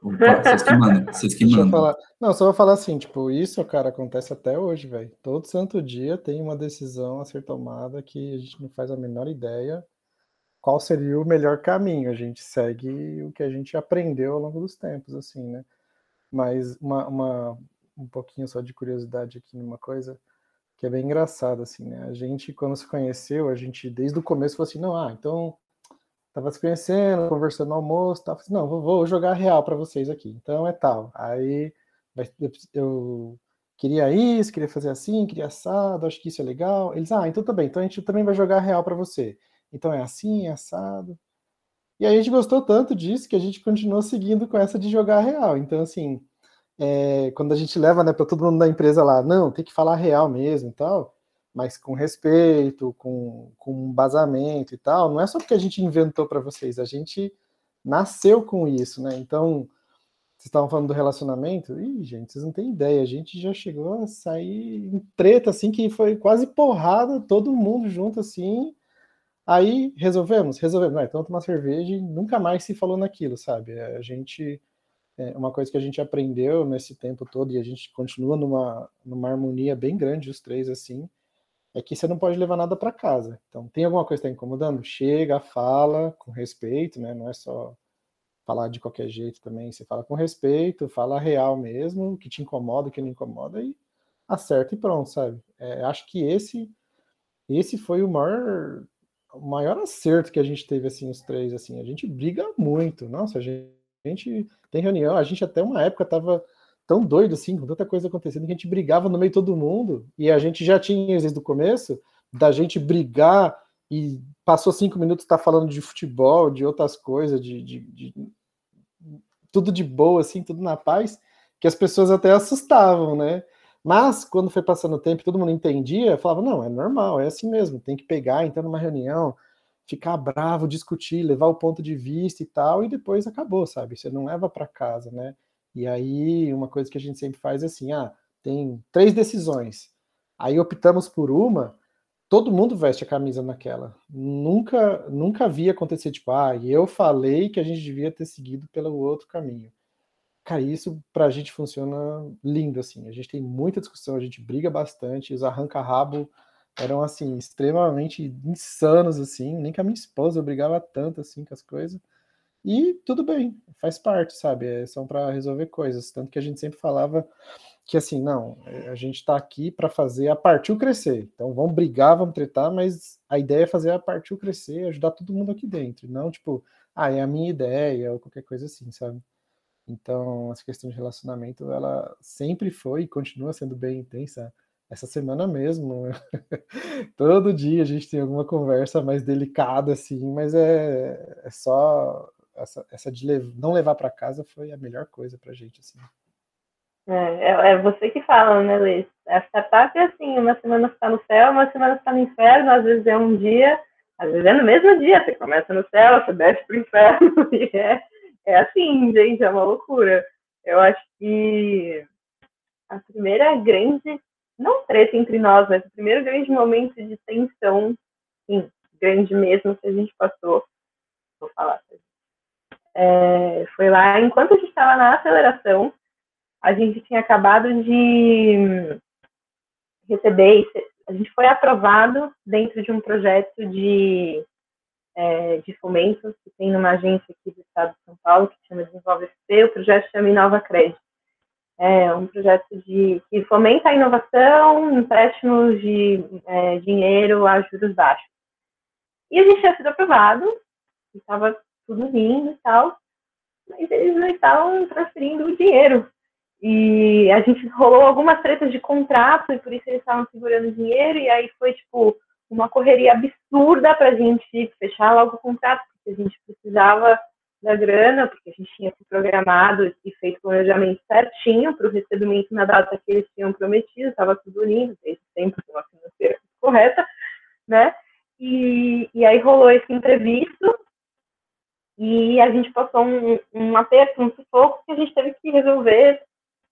Opa, vocês que mandam, vocês que mandam. Falar... Não, só vou falar assim, tipo, isso, cara, acontece até hoje, velho. Todo santo dia tem uma decisão a ser tomada que a gente não faz a menor ideia qual seria o melhor caminho. A gente segue o que a gente aprendeu ao longo dos tempos, assim, né? Mas uma, uma um pouquinho só de curiosidade aqui numa coisa que é bem engraçada, assim, né? A gente, quando se conheceu, a gente, desde o começo, falou assim, não, ah, então, tava se conhecendo, conversando no almoço, tava assim, não, vou, vou jogar real para vocês aqui, então é tal. Aí, eu queria isso, queria fazer assim, queria assado, acho que isso é legal. Eles, ah, então tá bem, então a gente também vai jogar real para você. Então é assim, é assado. E a gente gostou tanto disso que a gente continuou seguindo com essa de jogar real. Então, assim, é, quando a gente leva né, para todo mundo da empresa lá, não, tem que falar real mesmo e tal, mas com respeito, com, com basamento e tal, não é só porque a gente inventou para vocês, a gente nasceu com isso, né? Então, vocês estavam falando do relacionamento, ih, gente, vocês não têm ideia, a gente já chegou a sair em treta, assim, que foi quase porrada, todo mundo junto, assim, Aí resolvemos, resolvemos, então tomar cerveja e nunca mais se falou naquilo, sabe? A gente, é uma coisa que a gente aprendeu nesse tempo todo e a gente continua numa, numa harmonia bem grande, os três assim, é que você não pode levar nada para casa. Então, tem alguma coisa que está incomodando? Chega, fala com respeito, né? Não é só falar de qualquer jeito também. Você fala com respeito, fala real mesmo, o que te incomoda, o que não incomoda, e acerta e pronto, sabe? É, acho que esse esse foi o maior o maior acerto que a gente teve, assim, os três, assim, a gente briga muito, nossa, a gente, a gente tem reunião, a gente até uma época tava tão doido, assim, com tanta coisa acontecendo, que a gente brigava no meio de todo mundo, e a gente já tinha, desde o começo, da gente brigar e passou cinco minutos tá falando de futebol, de outras coisas, de, de, de, tudo de boa, assim, tudo na paz, que as pessoas até assustavam, né? Mas, quando foi passando o tempo todo mundo entendia, falava, não, é normal, é assim mesmo, tem que pegar, entrar numa reunião, ficar bravo, discutir, levar o ponto de vista e tal, e depois acabou, sabe? Você não leva para casa, né? E aí, uma coisa que a gente sempre faz é assim, ah, tem três decisões, aí optamos por uma, todo mundo veste a camisa naquela. Nunca, nunca vi acontecer, tipo, ah, eu falei que a gente devia ter seguido pelo outro caminho. Cara, isso pra gente funciona lindo, assim. A gente tem muita discussão, a gente briga bastante, os arranca-rabo eram, assim, extremamente insanos, assim. Nem com a minha esposa brigava tanto, assim, com as coisas. E tudo bem, faz parte, sabe? É, são para resolver coisas. Tanto que a gente sempre falava que, assim, não, é, a gente tá aqui para fazer a partir crescer. Então vamos brigar, vamos tretar, mas a ideia é fazer a partir crescer, ajudar todo mundo aqui dentro. Não, tipo, ah, é a minha ideia ou qualquer coisa assim, sabe? Então, essa questão de relacionamento, ela sempre foi e continua sendo bem intensa. Essa semana mesmo, todo dia a gente tem alguma conversa mais delicada, assim, mas é, é só essa, essa de lev não levar para casa foi a melhor coisa para gente, assim. É, é, é, você que fala, né, Liz? A startup é assim, uma semana está no céu, uma semana está no inferno, às vezes é um dia, às vezes é no mesmo dia, você começa no céu, você desce para o inferno, e é, é assim, gente, é uma loucura. Eu acho que a primeira grande, não treta entre nós, mas o primeiro grande momento de tensão, sim, grande mesmo que a gente passou, vou falar, é, foi lá, enquanto a gente estava na aceleração, a gente tinha acabado de receber, a gente foi aprovado dentro de um projeto de é, de fomento que tem numa agência aqui do estado de São Paulo, que chama Desenvolve SP, o projeto chama Inova Crédito. É um projeto de, que fomenta a inovação, empréstimos de é, dinheiro a juros baixos. E a gente tinha sido aprovado, estava tudo lindo e tal, mas eles não estavam transferindo o dinheiro. E a gente rolou algumas tretas de contrato e por isso eles estavam segurando o dinheiro, e aí foi tipo uma correria absurda para a gente fechar logo o contrato, porque a gente precisava da grana, porque a gente tinha se programado e feito o planejamento certinho para o recebimento na data que eles tinham prometido, estava tudo lindo, desde sempre uma financeira correta, né? E, e aí rolou esse imprevisto e a gente passou um, um aperto, um sufoco que a gente teve que resolver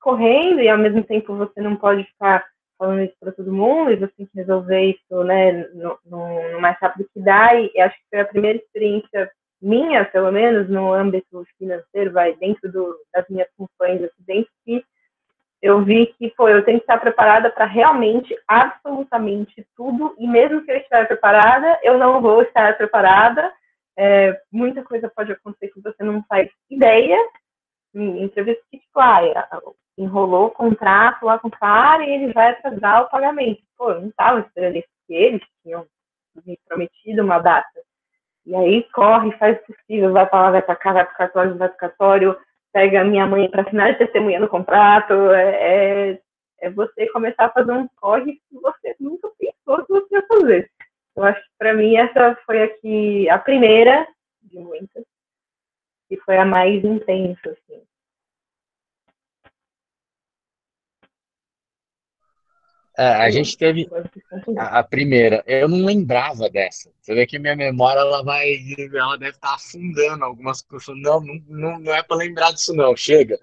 correndo e ao mesmo tempo você não pode ficar falando isso para todo mundo e você tem que resolver isso né, no, no, mais rápido que dá. E acho que foi a primeira experiência minha, pelo menos, no âmbito financeiro, vai dentro do, das minhas aqui dentro, que eu vi que foi, eu tenho que estar preparada para realmente, absolutamente tudo, e mesmo que eu estiver preparada, eu não vou estar preparada. É, muita coisa pode acontecer que você não faz ideia, entrevista que, tipo, ah, enrolou o contrato lá com o cara e ele vai atrasar o pagamento. Pô, eu não estava esperando isso, porque eles tinham me prometido uma data. E aí corre, faz o possível, vai para lá, vai para cá, vai para o cartório, vai para o cartório, pega a minha mãe para assinar de testemunha no contrato. É, é, é, você começar a fazer um corre que você nunca pensou que você ia fazer. Eu acho que para mim essa foi aqui a primeira de muitas, e foi a mais intensa, assim. É, a gente teve a, a, primeira. Eu não lembrava dessa. Você vê que minha memória ela vai, ela deve estar afundando algumas coisas. Não, não, não é para lembrar disso não. Chega.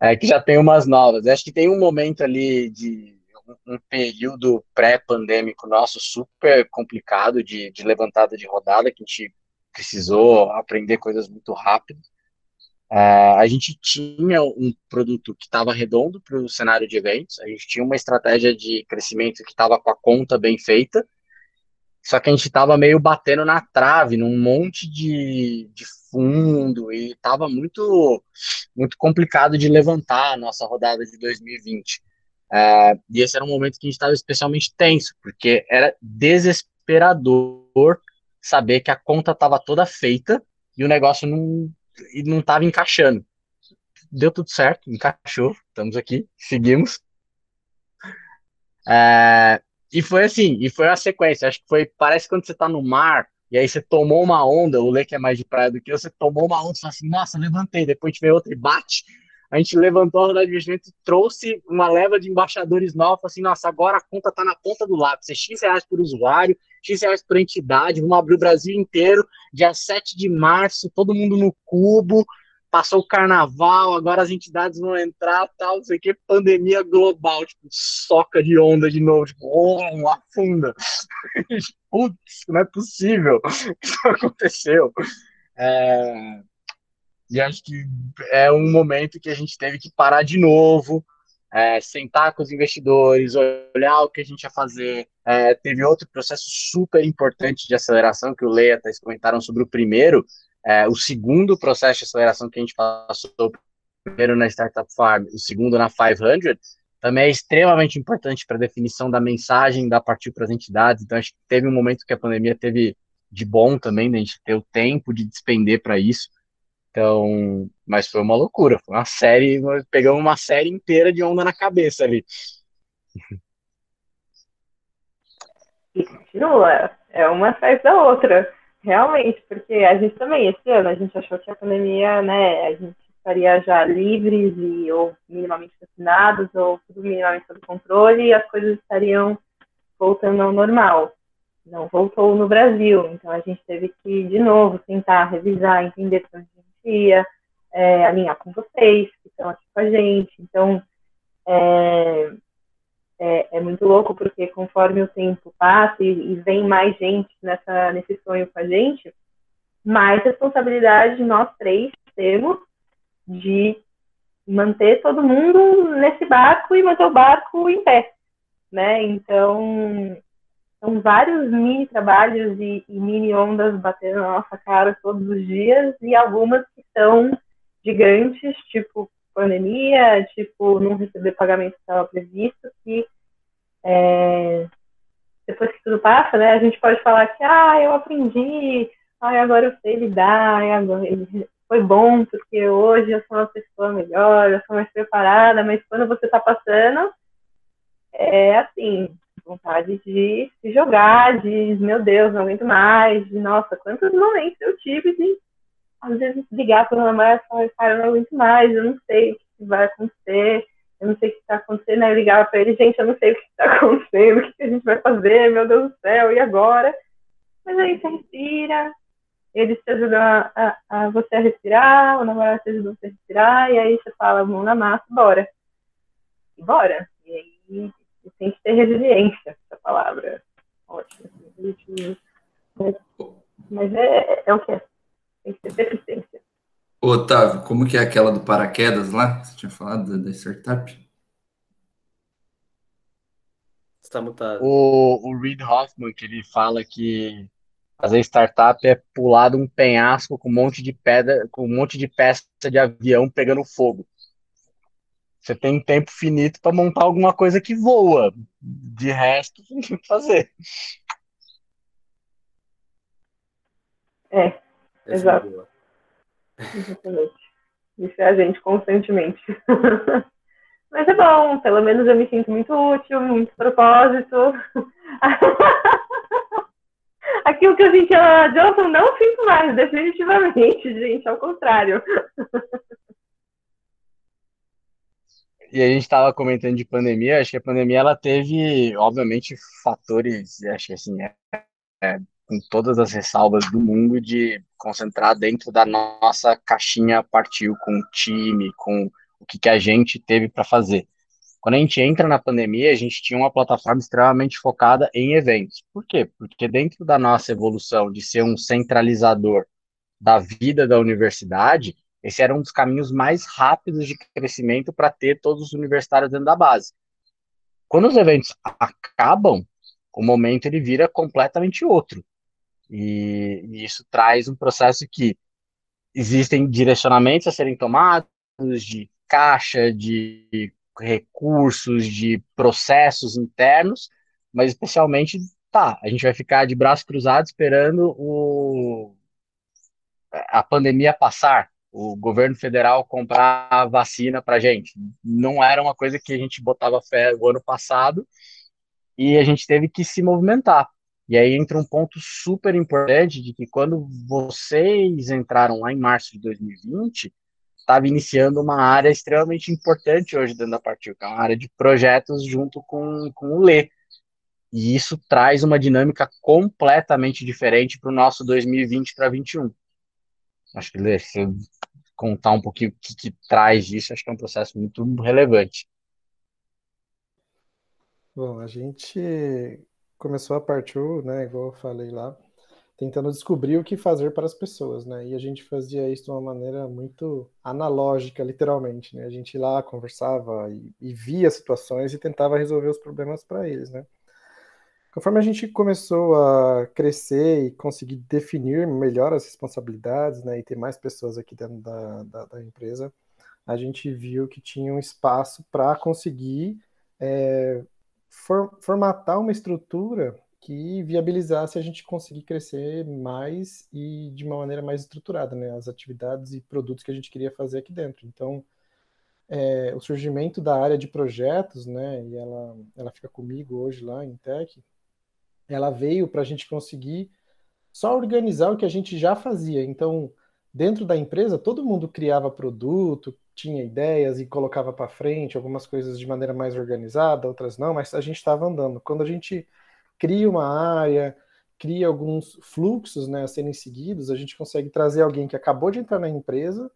É que já tem umas novas. Acho que tem um momento ali de um, um período pré-pandêmico nosso super complicado de, de levantada de rodada que a gente precisou aprender coisas muito rápido. Uh, a gente tinha um produto que estava redondo para o cenário de eventos, a gente tinha uma estratégia de crescimento que estava com a conta bem feita, só que a gente estava meio batendo na trave, num monte de, de fundo, e estava muito, muito complicado de levantar a nossa rodada de 2020. Uh, é, e esse era um momento que a gente estava especialmente tenso, porque era desesperador saber que a conta estava toda feita e o negócio não não estava encaixando. Deu tudo certo, encaixou, estamos aqui, seguimos. É, e foi assim, e foi a sequência. Acho que foi, parece quando você está no mar, e aí você tomou uma onda, o Lê é mais de praia do que eu, você tomou uma onda falou assim, nossa, levantei, depois tiver outra e bate. A gente levantou a rodada de investimento trouxe uma leva de embaixadores novos, assim, nossa, agora a conta está na ponta do lápis, é X reais por usuário, X reais por entidade, vamos abrir o Brasil inteiro, dia 7 de março, todo mundo no cubo, passou o carnaval, agora as entidades vão entrar, tal, não sei o que, pandemia global, tipo, soca de onda de novo, tipo, oh, afunda. Putz, não é possível. Isso aconteceu. É... E acho que é um momento que a gente teve que parar de novo, é, sentar com os investidores, olhar o que a gente ia fazer. É, teve outro processo super importante de aceleração que o Leia e Thais comentaram sobre o primeiro. É, o segundo processo de aceleração que a gente passou, primeiro na Startup Farm, o segundo na 500, também é extremamente importante para a definição da mensagem da partir para as entidades. Então, acho que teve um momento que a pandemia teve de bom também, né, a gente ter o tempo de despender para isso. Então, mas foi uma loucura, foi uma série, pegamos uma série inteira de onda na cabeça ali. E continua, é uma atrás da outra, realmente, porque a gente também, esse ano, a gente achou que a pandemia, né, a gente estaria já livres e, ou minimamente vacinados, ou tudo minimamente sob controle, e as coisas estariam voltando ao normal. Não voltou no Brasil, então a gente teve que, de novo, tentar revisar, entender para onde dia, é, alinhar com vocês, que estão aqui com a gente. Então, é, é, é, muito louco, porque conforme o tempo passa e, e, vem mais gente nessa, nesse sonho com a gente, mais responsabilidade nós três temos de manter todo mundo nesse barco e manter o barco em pé, né? Então, são vários mini trabalhos e, e, mini ondas batendo na nossa cara todos os dias, e algumas que são gigantes, tipo pandemia, tipo não receber pagamento que estava previsto, que é, depois que tudo passa, né, a gente pode falar que, ah, eu aprendi, ah, agora eu sei lidar, agora foi bom, porque hoje eu sou uma pessoa melhor, eu sou mais preparada, mas quando você está passando, é assim, vontade de jogar, de, meu Deus, não aguento mais, de, nossa, quantos momentos eu tive de, às vezes, ligar para o namorado e falar, cara, eu não aguento mais, eu não sei o que vai acontecer, eu não sei o que está acontecendo, aí eu ligava para ele, gente, eu não sei o que está acontecendo, o que a gente vai fazer, meu Deus do céu, e agora? Mas aí você respira, eles te ajudam a, a, a você a respirar, o namorado te ajuda você a respirar, e aí você fala, mão na massa, bora. E bora. E aí tem que ter resiliência, essa palavra. Ótimo. Mas, mas é, é o que é. Tem que ter persistência. Otávio, como que é aquela do paraquedas lá? Você tinha falado da, da startup? Está mutado. O, o Reid Hoffman, que ele fala que fazer startup é pular de um penhasco com um monte de pedra, com um monte de peça de avião pegando fogo. Você tem tempo finito para montar alguma coisa que voa. De resto, não tem o que fazer. É, exato. Exatamente. Isso é a gente constantemente. Mas é bom, pelo menos eu me sinto muito útil, muito propósito. Aquilo que eu sentia lá na Johnson, não sinto mais, definitivamente, gente, ao contrário. E a gente estava comentando de pandemia, acho que a pandemia ela teve, obviamente, fatores, acho que assim, é, é, com todas as ressalvas do mundo, de concentrar dentro da nossa caixinha partiu com o time, com o que, que a gente teve para fazer. Quando a gente entra na pandemia, a gente tinha uma plataforma extremamente focada em eventos. Por quê? Porque dentro da nossa evolução de ser um centralizador da vida da universidade, esse era um dos caminhos mais rápidos de crescimento para ter todos os universitários dentro da base. Quando os eventos acabam, o momento ele vira completamente outro. E, e isso traz um processo que existem direcionamentos a serem tomados de caixa, de recursos, de processos internos, mas especialmente, tá, a gente vai ficar de braço cruzado esperando o, a pandemia passar, o governo federal comprar vacina para gente. Não era uma coisa que a gente botava fé o ano passado e a gente teve que se movimentar. E aí entra um ponto super importante de que quando vocês entraram lá em março de 2020, estava iniciando uma área extremamente importante hoje dentro da Partiu, que é uma área de projetos junto com, com o Lê. E isso traz uma dinâmica completamente diferente para o nosso 2020 para 2021. Acho que se contar um pouquinho o que, que traz disso, acho que é um processo muito relevante. Bom, a gente começou a partir, né, igual eu falei lá, tentando descobrir o que fazer para as pessoas, né? E a gente fazia isso de uma maneira muito analógica, literalmente, né? A gente lá conversava e, e via situações e tentava resolver os problemas para eles, né? Conforme a gente começou a crescer e conseguir definir melhor as responsabilidades, né, e ter mais pessoas aqui dentro da, da, da empresa, a gente viu que tinha um espaço para conseguir é, for, formatar uma estrutura que viabilizasse a gente conseguir crescer mais e de uma maneira mais estruturada, né, as atividades e produtos que a gente queria fazer aqui dentro. Então, é, o surgimento da área de projetos, né, e ela, ela fica comigo hoje lá em Tech, ela veio para a gente conseguir só organizar o que a gente já fazia. Então, dentro da empresa, todo mundo criava produto, tinha ideias e colocava para frente, algumas coisas de maneira mais organizada, outras não, mas a gente estava andando. Quando a gente cria uma área, cria alguns fluxos né, a serem seguidos, a gente consegue trazer alguém que acabou de entrar na empresa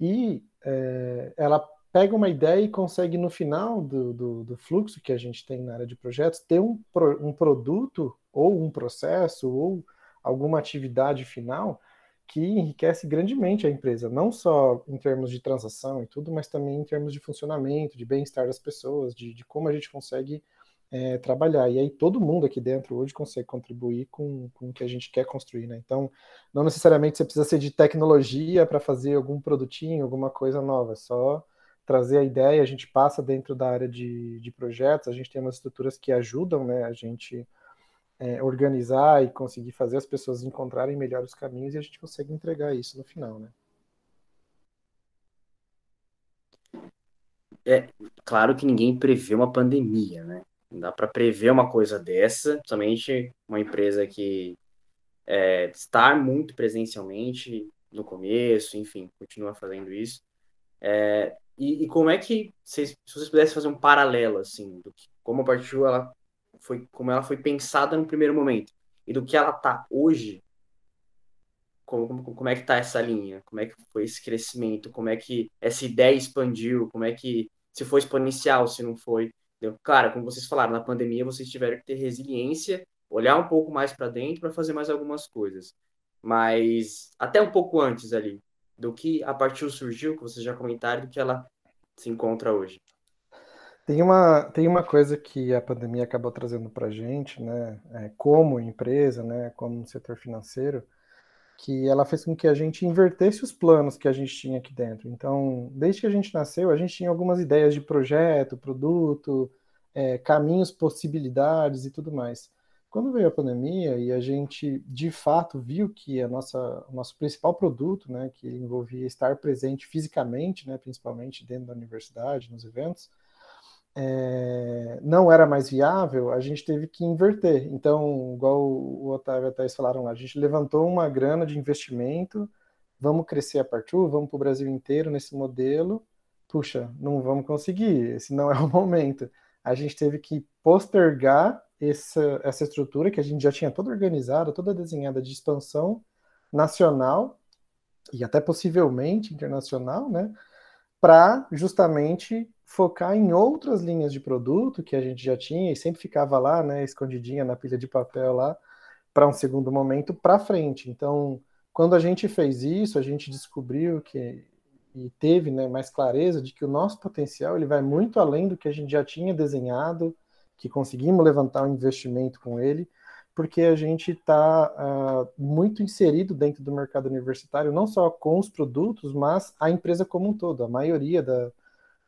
e é, ela pega uma ideia e consegue, no final do, do, do, fluxo que a gente tem na área de projetos, ter um, um produto ou um processo ou alguma atividade final que enriquece grandemente a empresa, não só em termos de transação e tudo, mas também em termos de funcionamento, de bem-estar das pessoas, de, de como a gente consegue é, trabalhar. E aí todo mundo aqui dentro hoje consegue contribuir com, com o que a gente quer construir, né? Então, não necessariamente você precisa ser de tecnologia para fazer algum produtinho, alguma coisa nova, é só trazer a ideia, a gente passa dentro da área de, de projetos, a gente tem umas estruturas que ajudam, né, a gente é, organizar e conseguir fazer as pessoas encontrarem melhor os caminhos e a gente consegue entregar isso no final, né? É claro que ninguém prevê uma pandemia, né? Não dá para prever uma coisa dessa, somente uma empresa que é, está muito presencialmente no começo, enfim, continua fazendo isso. É, e, e, como é que, se, se vocês pudessem fazer um paralelo, assim, do que, como a Partiu, ela foi, como ela foi pensada no primeiro momento, e do que ela tá hoje, como, como, como é que tá essa linha? Como é que foi esse crescimento? Como é que essa ideia expandiu? Como é que, se foi exponencial, se não foi? Claro, como vocês falaram, na pandemia vocês tiveram que ter resiliência, olhar um pouco mais para dentro para fazer mais algumas coisas. Mas até um pouco antes ali, do que a partir surgiu, que vocês já comentaram, do que ela se encontra hoje. Tem uma, tem uma coisa que a pandemia acabou trazendo para a gente, né, é, como empresa, né, como setor financeiro, que ela fez com que a gente invertesse os planos que a gente tinha aqui dentro. Então, desde que a gente nasceu, a gente tinha algumas ideias de projeto, produto, é, caminhos, possibilidades e tudo mais. Quando veio a pandemia e a gente de fato viu que a nossa, o nosso principal produto, né, que envolvia estar presente fisicamente, né, principalmente dentro da universidade, nos eventos, é, não era mais viável, a gente teve que inverter. Então, igual o Otávio e a Thais falaram lá, a gente levantou uma grana de investimento, vamos crescer a partir, vamos para o Brasil inteiro nesse modelo. Puxa, não vamos conseguir, esse não é o momento. A gente teve que postergar essa, essa estrutura que a gente já tinha toda organizada, toda desenhada de expansão nacional e até possivelmente internacional, né? Para justamente focar em outras linhas de produto que a gente já tinha e sempre ficava lá, né, escondidinha na pilha de papel lá, para um segundo momento para frente. Então, quando a gente fez isso, a gente descobriu que e teve, né, mais clareza de que o nosso potencial ele vai muito além do que a gente já tinha desenhado, que conseguimos levantar um investimento com ele, porque a gente está uh, ah, muito inserido dentro do mercado universitário, não só com os produtos, mas a empresa como um todo. A maioria da,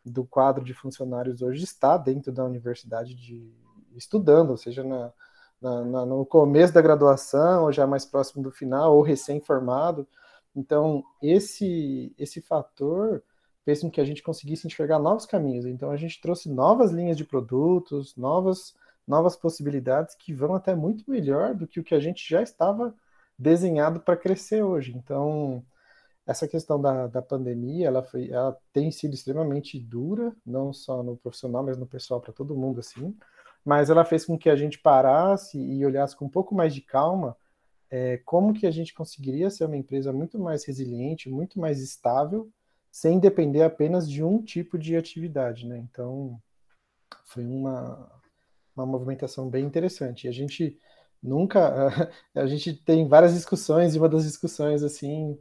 do quadro de funcionários hoje está dentro da universidade de, estudando, ou seja, na, na, na, no começo da graduação, ou já mais próximo do final, ou recém-formado. Então, esse, esse fator fez com que a gente conseguisse enxergar novos caminhos. Então, a gente trouxe novas linhas de produtos, novas, novas possibilidades que vão até muito melhor do que o que a gente já estava desenhado para crescer hoje. Então, essa questão da, da pandemia, ela, foi, ela tem sido extremamente dura, não só no profissional, mas no pessoal, para todo mundo, assim. Mas ela fez com que a gente parasse e olhasse com um pouco mais de calma é, como que a gente conseguiria ser uma empresa muito mais resiliente, muito mais estável, sem depender apenas de um tipo de atividade, né? Então, foi uma, uma movimentação bem interessante. E a gente nunca... A gente tem várias discussões, e uma das discussões, assim,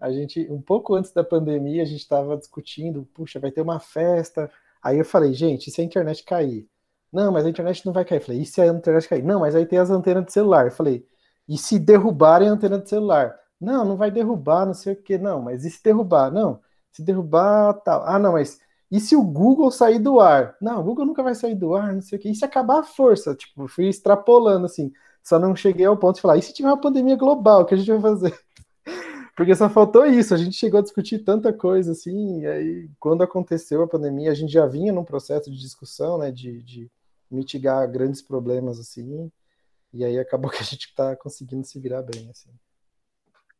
a gente, um pouco antes da pandemia, a gente estava discutindo, puxa, vai ter uma festa. Aí eu falei, gente, e se a internet cair? Não, mas a internet não vai cair. Eu falei, e se a internet cair? Não, mas aí tem as antenas de celular. Eu falei, e se derrubarem a antena de celular? Não, não vai derrubar, não sei o que. Não, mas e se derrubar? Não, se derrubar, tal. Ah, não, mas e se o Google sair do ar? Não, o Google nunca vai sair do ar, não sei o que. E se acabar a força? Tipo, fui extrapolando assim. Só não cheguei ao ponto de falar, e se tiver uma pandemia global, o que a gente vai fazer? Porque só faltou isso, a gente chegou a discutir tanta coisa assim, e aí quando aconteceu a pandemia, a gente já vinha num processo de discussão, né, de, de mitigar grandes problemas assim, e aí acabou que a gente está conseguindo se virar bem assim.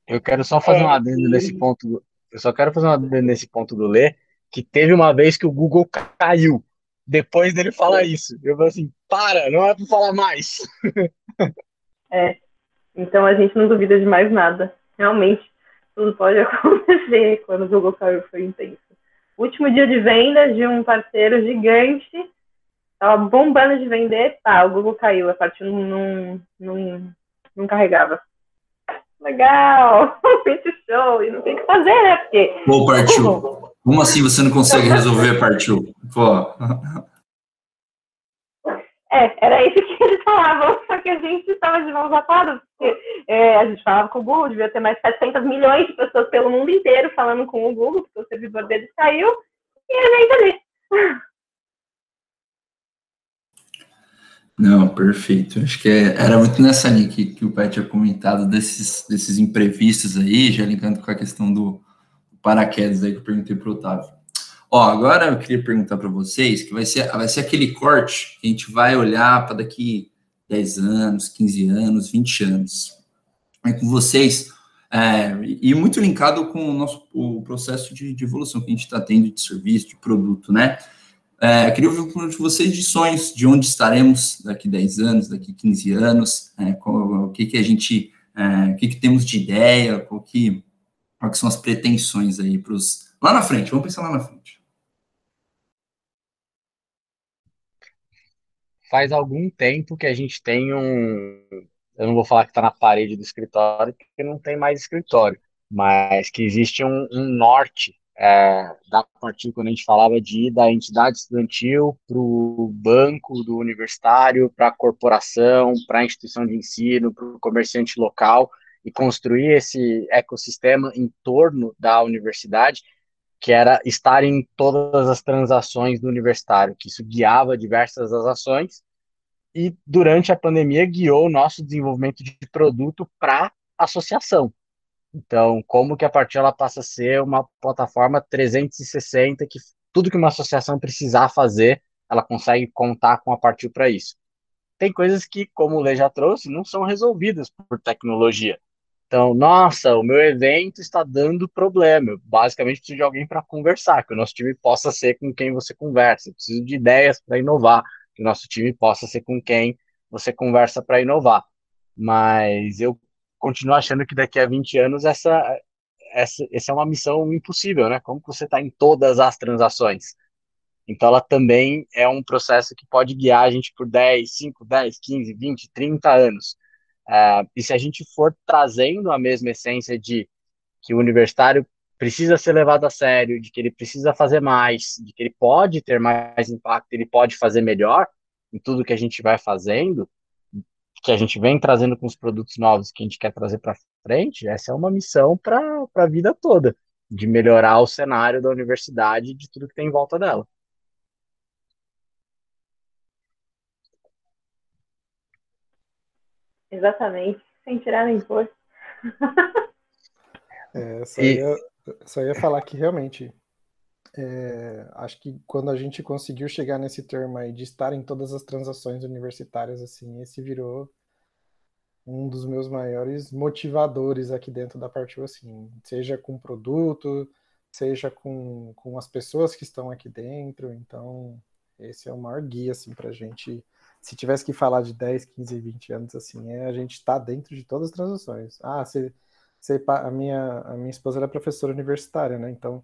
Eu quero só fazer um é, adendo nesse ponto, eu só quero fazer um adendo nesse ponto do Lê, que teve uma vez que o Google caiu, depois dele falar isso. Eu falei assim, para, não é para falar mais. É, então a gente não duvida de mais nada. Realmente, tudo pode acontecer quando o Google caiu, foi intenso. Último dia de venda de um parceiro gigante, tava bombando de vender, tá, o Google caiu, a parte não, não, não, não carregava. Legal, muito show, e não tem o que fazer, né? Porque. Pô, partiu. Como assim você não consegue resolver, partiu? Pô. É, era isso que eles falavam, só que a gente estava de mãos atadas, porque é, a gente falava com o Google, devia ter mais 700 milhões de pessoas pelo mundo inteiro falando com o Google, porque o servidor deles caiu, e a gente ali. Não, perfeito. Acho que é, era muito nessa linha que, que o pai tinha comentado desses, desses imprevistos aí, já ligando com a questão do paraquedas aí que eu perguntei para o Otávio. Ó, agora eu queria perguntar para vocês, que vai ser, vai ser aquele corte que a gente vai olhar para daqui 10 anos, 15 anos, 20 anos. É com vocês, é, e muito linkado com o nosso o processo de, de evolução que a gente está tendo de serviço, de produto, né? É, queria ouvir um de vocês de sonhos, de onde estaremos daqui 10 anos, daqui 15 anos, é, qual, o que, que a gente, é, o que, que temos de ideia, qual que, qual que são as pretensões aí para os. Lá na frente, vamos pensar lá na frente. Faz algum tempo que a gente tem um. Eu não vou falar que está na parede do escritório, porque não tem mais escritório, mas que existe um, um norte é, da partir quando a gente falava de ir da entidade estudantil para o banco do universitário, para a corporação, para a instituição de ensino, para o comerciante local e construir esse ecossistema em torno da universidade, que era estar em todas as transações do universitário, que isso guiava diversas das ações e durante a pandemia guiou o nosso desenvolvimento de produto para associação. Então, como que a partir ela passa a ser uma plataforma 360 que tudo que uma associação precisar fazer, ela consegue contar com a partir para isso. Tem coisas que, como o Lê já trouxe, não são resolvidas por tecnologia. Então, nossa, o meu evento está dando problema. Eu basicamente preciso de alguém para conversar, que o nosso time possa ser com quem você conversa. Eu preciso de ideias para inovar, que o nosso time possa ser com quem você conversa para inovar. Mas eu continuo achando que daqui a 20 anos essa, essa, essa é uma missão impossível, né? Como você está em todas as transações? Então, ela também é um processo que pode guiar a gente por 10, 5, 10, 15, 20, 30 anos. Uh, e se a gente for trazendo a mesma essência de que o universitário precisa ser levado a sério, de que ele precisa fazer mais, de que ele pode ter mais impacto, ele pode fazer melhor em tudo que a gente vai fazendo, que a gente vem trazendo com os produtos novos que a gente quer trazer para frente, essa é uma missão para a vida toda, de melhorar o cenário da universidade e de tudo que tem em volta dela. Exatamente, sem tirar nem pôr. é, só, e... ia, só ia falar que realmente é, acho que quando a gente conseguiu chegar nesse termo aí de estar em todas as transações universitárias, assim, esse virou um dos meus maiores motivadores aqui dentro da Partiu, assim, seja com produto, seja com, com as pessoas que estão aqui dentro, então esse é o maior guia, assim, pra gente, se tivesse que falar de 10, 15, 20 anos, assim, é a gente estar tá dentro de todas as transações. Ah, você, a, minha, a minha esposa era professora universitária, né, então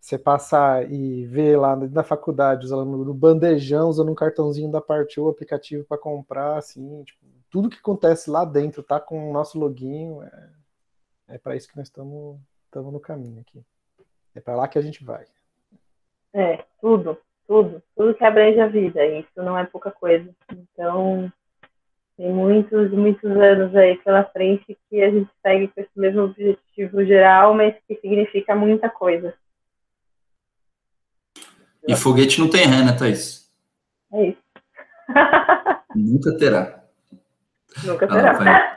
você passar e ver lá na faculdade, os alunos no bandejão, usando um cartãozinho da parte o aplicativo para comprar, assim, tipo, tudo que acontece lá dentro tá com o nosso login, é, é para isso que nós estamos no caminho aqui. É para lá que a gente vai. É, tudo, tudo, tudo que abrange a vida, isso não é pouca coisa. Então, tem muitos, muitos anos aí pela frente que a gente segue com esse mesmo objetivo geral, mas que significa muita coisa. E foguete não tem ré, né, Thaís? É isso. Nunca terá. Nunca terá.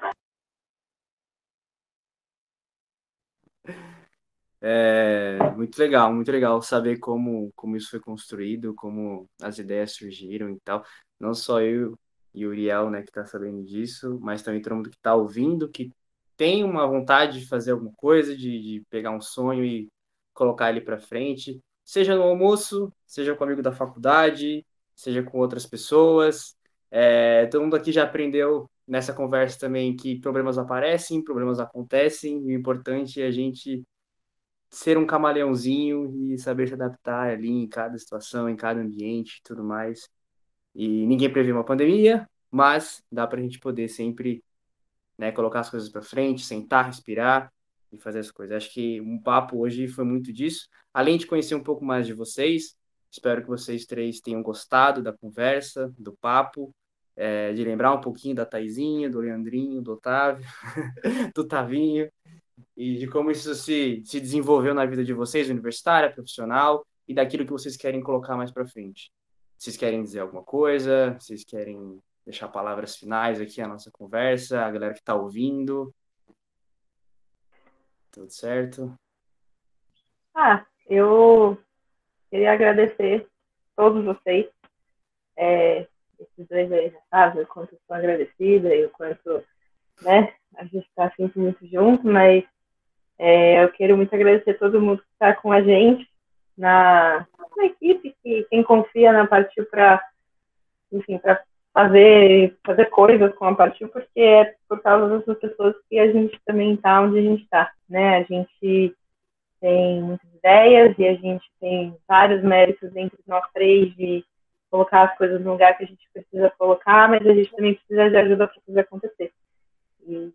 É muito legal, muito legal saber como, como isso foi construído, como as ideias surgiram e tal. Não só eu e o Uriel, né, que está sabendo disso, mas também todo mundo que está ouvindo, que tem uma vontade de fazer alguma coisa, de, de pegar um sonho e colocar ele para frente seja no almoço, seja com amigo da faculdade, seja com outras pessoas. É, todo mundo aqui já aprendeu nessa conversa também que problemas aparecem, problemas acontecem, e o importante é a gente ser um camaleãozinho e saber se adaptar ali em cada situação, em cada ambiente e tudo mais. E ninguém prevê uma pandemia, mas dá para a gente poder sempre né, colocar as coisas para frente, sentar, respirar e fazer as coisas. Acho que um papo hoje foi muito disso. Além de conhecer um pouco mais de vocês, Espero que vocês três tenham gostado da conversa, do papo, é, de lembrar um pouquinho da Taizinha, do Leandrinho, do Otávio, do Tavinho, e de como isso se, se desenvolveu na vida de vocês, universitária, profissional, e daquilo que vocês querem colocar mais para frente. Vocês querem dizer alguma coisa? Vocês querem deixar palavras finais aqui à nossa conversa? A galera que está ouvindo? Tudo certo? Ah, eu queria agradecer todos vocês. É, esses dois aí já sabem o quanto eu sou agradecida e o quanto né, a gente está sempre muito junto, mas é, eu quero muito agradecer todo mundo que está com a gente na, na equipe, que quem confia na Partiu para enfim, para fazer, fazer coisas com a Partiu, porque é por causa dessas pessoas que a gente também está onde a gente está, né? A gente tem muitas ideias e a gente tem vários méritos entre nós três de colocar as coisas no lugar que a gente precisa colocar, mas a gente também precisa de ajuda para fazer acontecer. E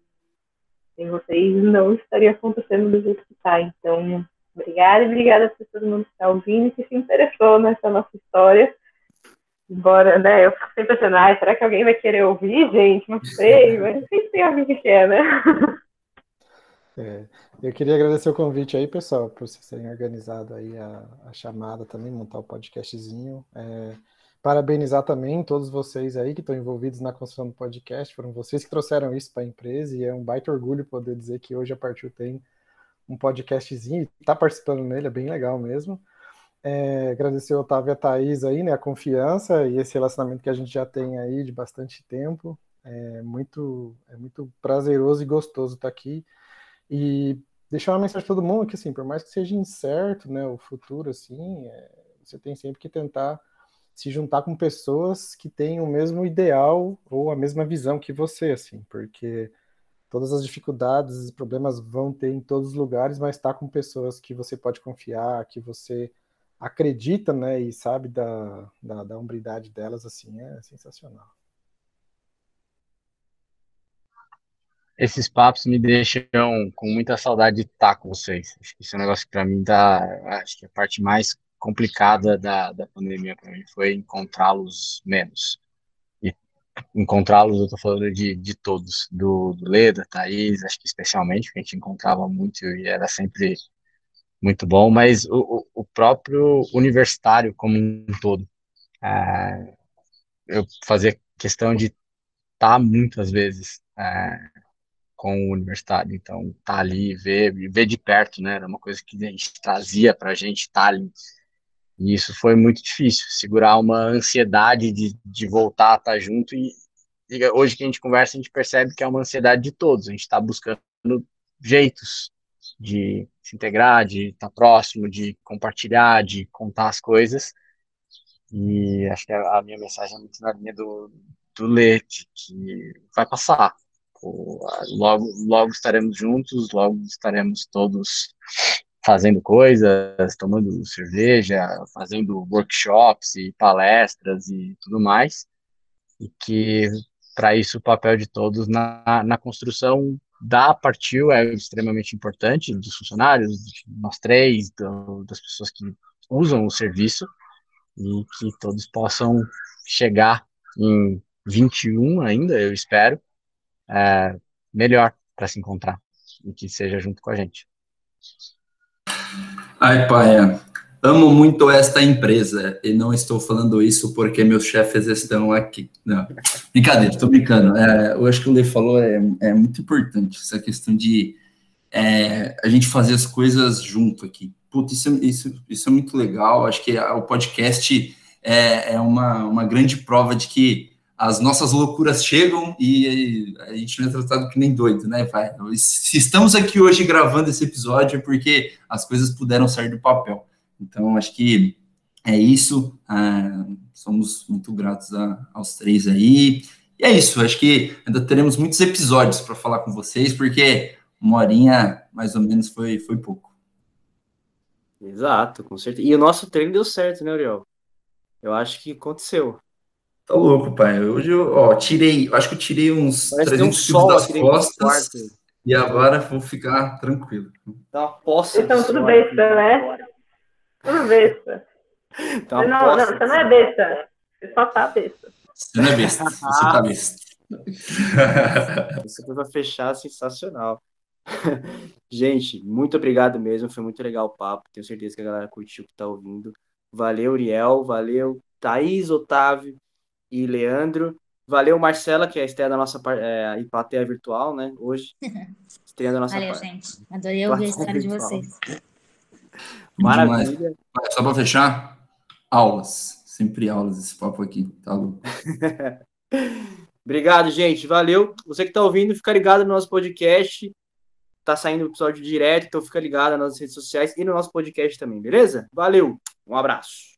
sem vocês não estaria acontecendo do jeito que está. Então, obrigada e obrigada por todo mundo que está ouvindo e que se interessou nessa nossa história. Embora, né, eu fico sempre pensando, ah, será que alguém vai querer ouvir, gente? Não sei, mas sempre tem alguém que quer, né? É, eu queria agradecer o convite aí, pessoal, por vocês terem organizado aí a, a chamada também, montar o podcastzinho. É, parabenizar também todos vocês aí que estão envolvidos na construção do podcast, foram vocês que trouxeram isso para a empresa e é um baita orgulho poder dizer que hoje a Partiu tem um podcastzinho e está participando nele, é bem legal mesmo. É, agradecer ao Otávio e a Thaís aí, né, a confiança e esse relacionamento que a gente já tem aí de bastante tempo. É muito, é muito prazeroso e gostoso estar aqui. E deixar uma mensagem para todo mundo que, assim, por mais que seja incerto, né, o futuro, assim, é, você tem sempre que tentar se juntar com pessoas que têm o mesmo ideal ou a mesma visão que você, assim, porque todas as dificuldades e problemas vão ter em todos os lugares, mas estar tá com pessoas que você pode confiar, que você acredita, né, e sabe da, da, da delas, assim, é sensacional. Esses papos me deixam com muita saudade de estar com vocês. Esse é um negócio que para mim dá, acho que a parte mais complicada da, da pandemia para mim foi encontrá-los menos. E encontrá-los, eu tô falando de, de todos, do, do Leda, Thaís, acho que especialmente, porque a gente encontrava muito e era sempre muito bom, mas o, o próprio universitário como um todo. É, eu fazia questão de estar muitas vezes é, com o universitário. Então, tá ali, ver, ver de perto, né? Era uma coisa que a gente trazia para a gente tá ali. E isso foi muito difícil, segurar uma ansiedade de, de voltar a estar tá junto. E, e hoje que a gente conversa, a gente percebe que é uma ansiedade de todos. A gente está buscando jeitos de se integrar, de estar tá próximo, de compartilhar, de contar as coisas. E acho que a, minha mensagem é muito na linha do, do Leite, que vai passar logo, logo estaremos juntos, logo estaremos todos fazendo coisas, tomando cerveja, fazendo workshops e palestras e tudo mais, e que para isso o papel de todos na, na construção da Partiu é extremamente importante, dos funcionários, nós três, do, das pessoas que usam o serviço, e que todos possam chegar em 21 ainda, eu espero, é, melhor para se encontrar e que seja junto com a gente. Ai, pai, amo muito esta empresa e não estou falando isso porque meus chefes estão aqui. Não, brincadeira, estou brincando. É, eu acho que o Lei falou é, é muito importante essa questão de é, a gente fazer as coisas junto aqui. Putz, isso, é, isso, isso é muito legal. Acho que o podcast é, é uma, uma grande prova de que as nossas loucuras chegam e a gente não é tratado que nem doido, né, pai? Se estamos aqui hoje gravando esse episódio é porque as coisas puderam sair do papel. Então, acho que é isso. Ah, somos muito gratos a, aos três aí. E é isso. Acho que ainda teremos muitos episódios para falar com vocês, porque uma horinha mais ou menos foi, foi pouco. Exato, com certeza. E o nosso treino deu certo, né, Uriel? Eu acho que aconteceu. Tá louco, pai. Hoje eu, ó, tirei, acho que eu tirei uns Parece 300 quilos das costas e agora vou ficar tranquilo. Tá uma poça Então, tudo besta, né? Tudo besta. Então, Não, aposta- não, você não é besta. Você só tá besta. Você não é besta, você tá besta. Isso foi pra fechar sensacional. Gente, muito obrigado mesmo. Foi muito legal o papo. Tenho certeza que a galera curtiu que tá ouvindo. Valeu, Uriel. Valeu, Thaís, Otávio e Leandro. Valeu, Marcela, que é a estreia da nossa é, plateia virtual, né? Hoje. Estreando a nossa Valeu, gente. Adorei ouvir a história de vocês. Maravilha. Só pra fechar, aulas. Sempre aulas esse papo aqui, tá louco? Obrigado, gente. Valeu. Você que tá ouvindo, fica ligado no nosso podcast. Tá saindo o episódio direto, então fica ligado nas nossas redes sociais e no nosso podcast também, beleza? Valeu. Um abraço.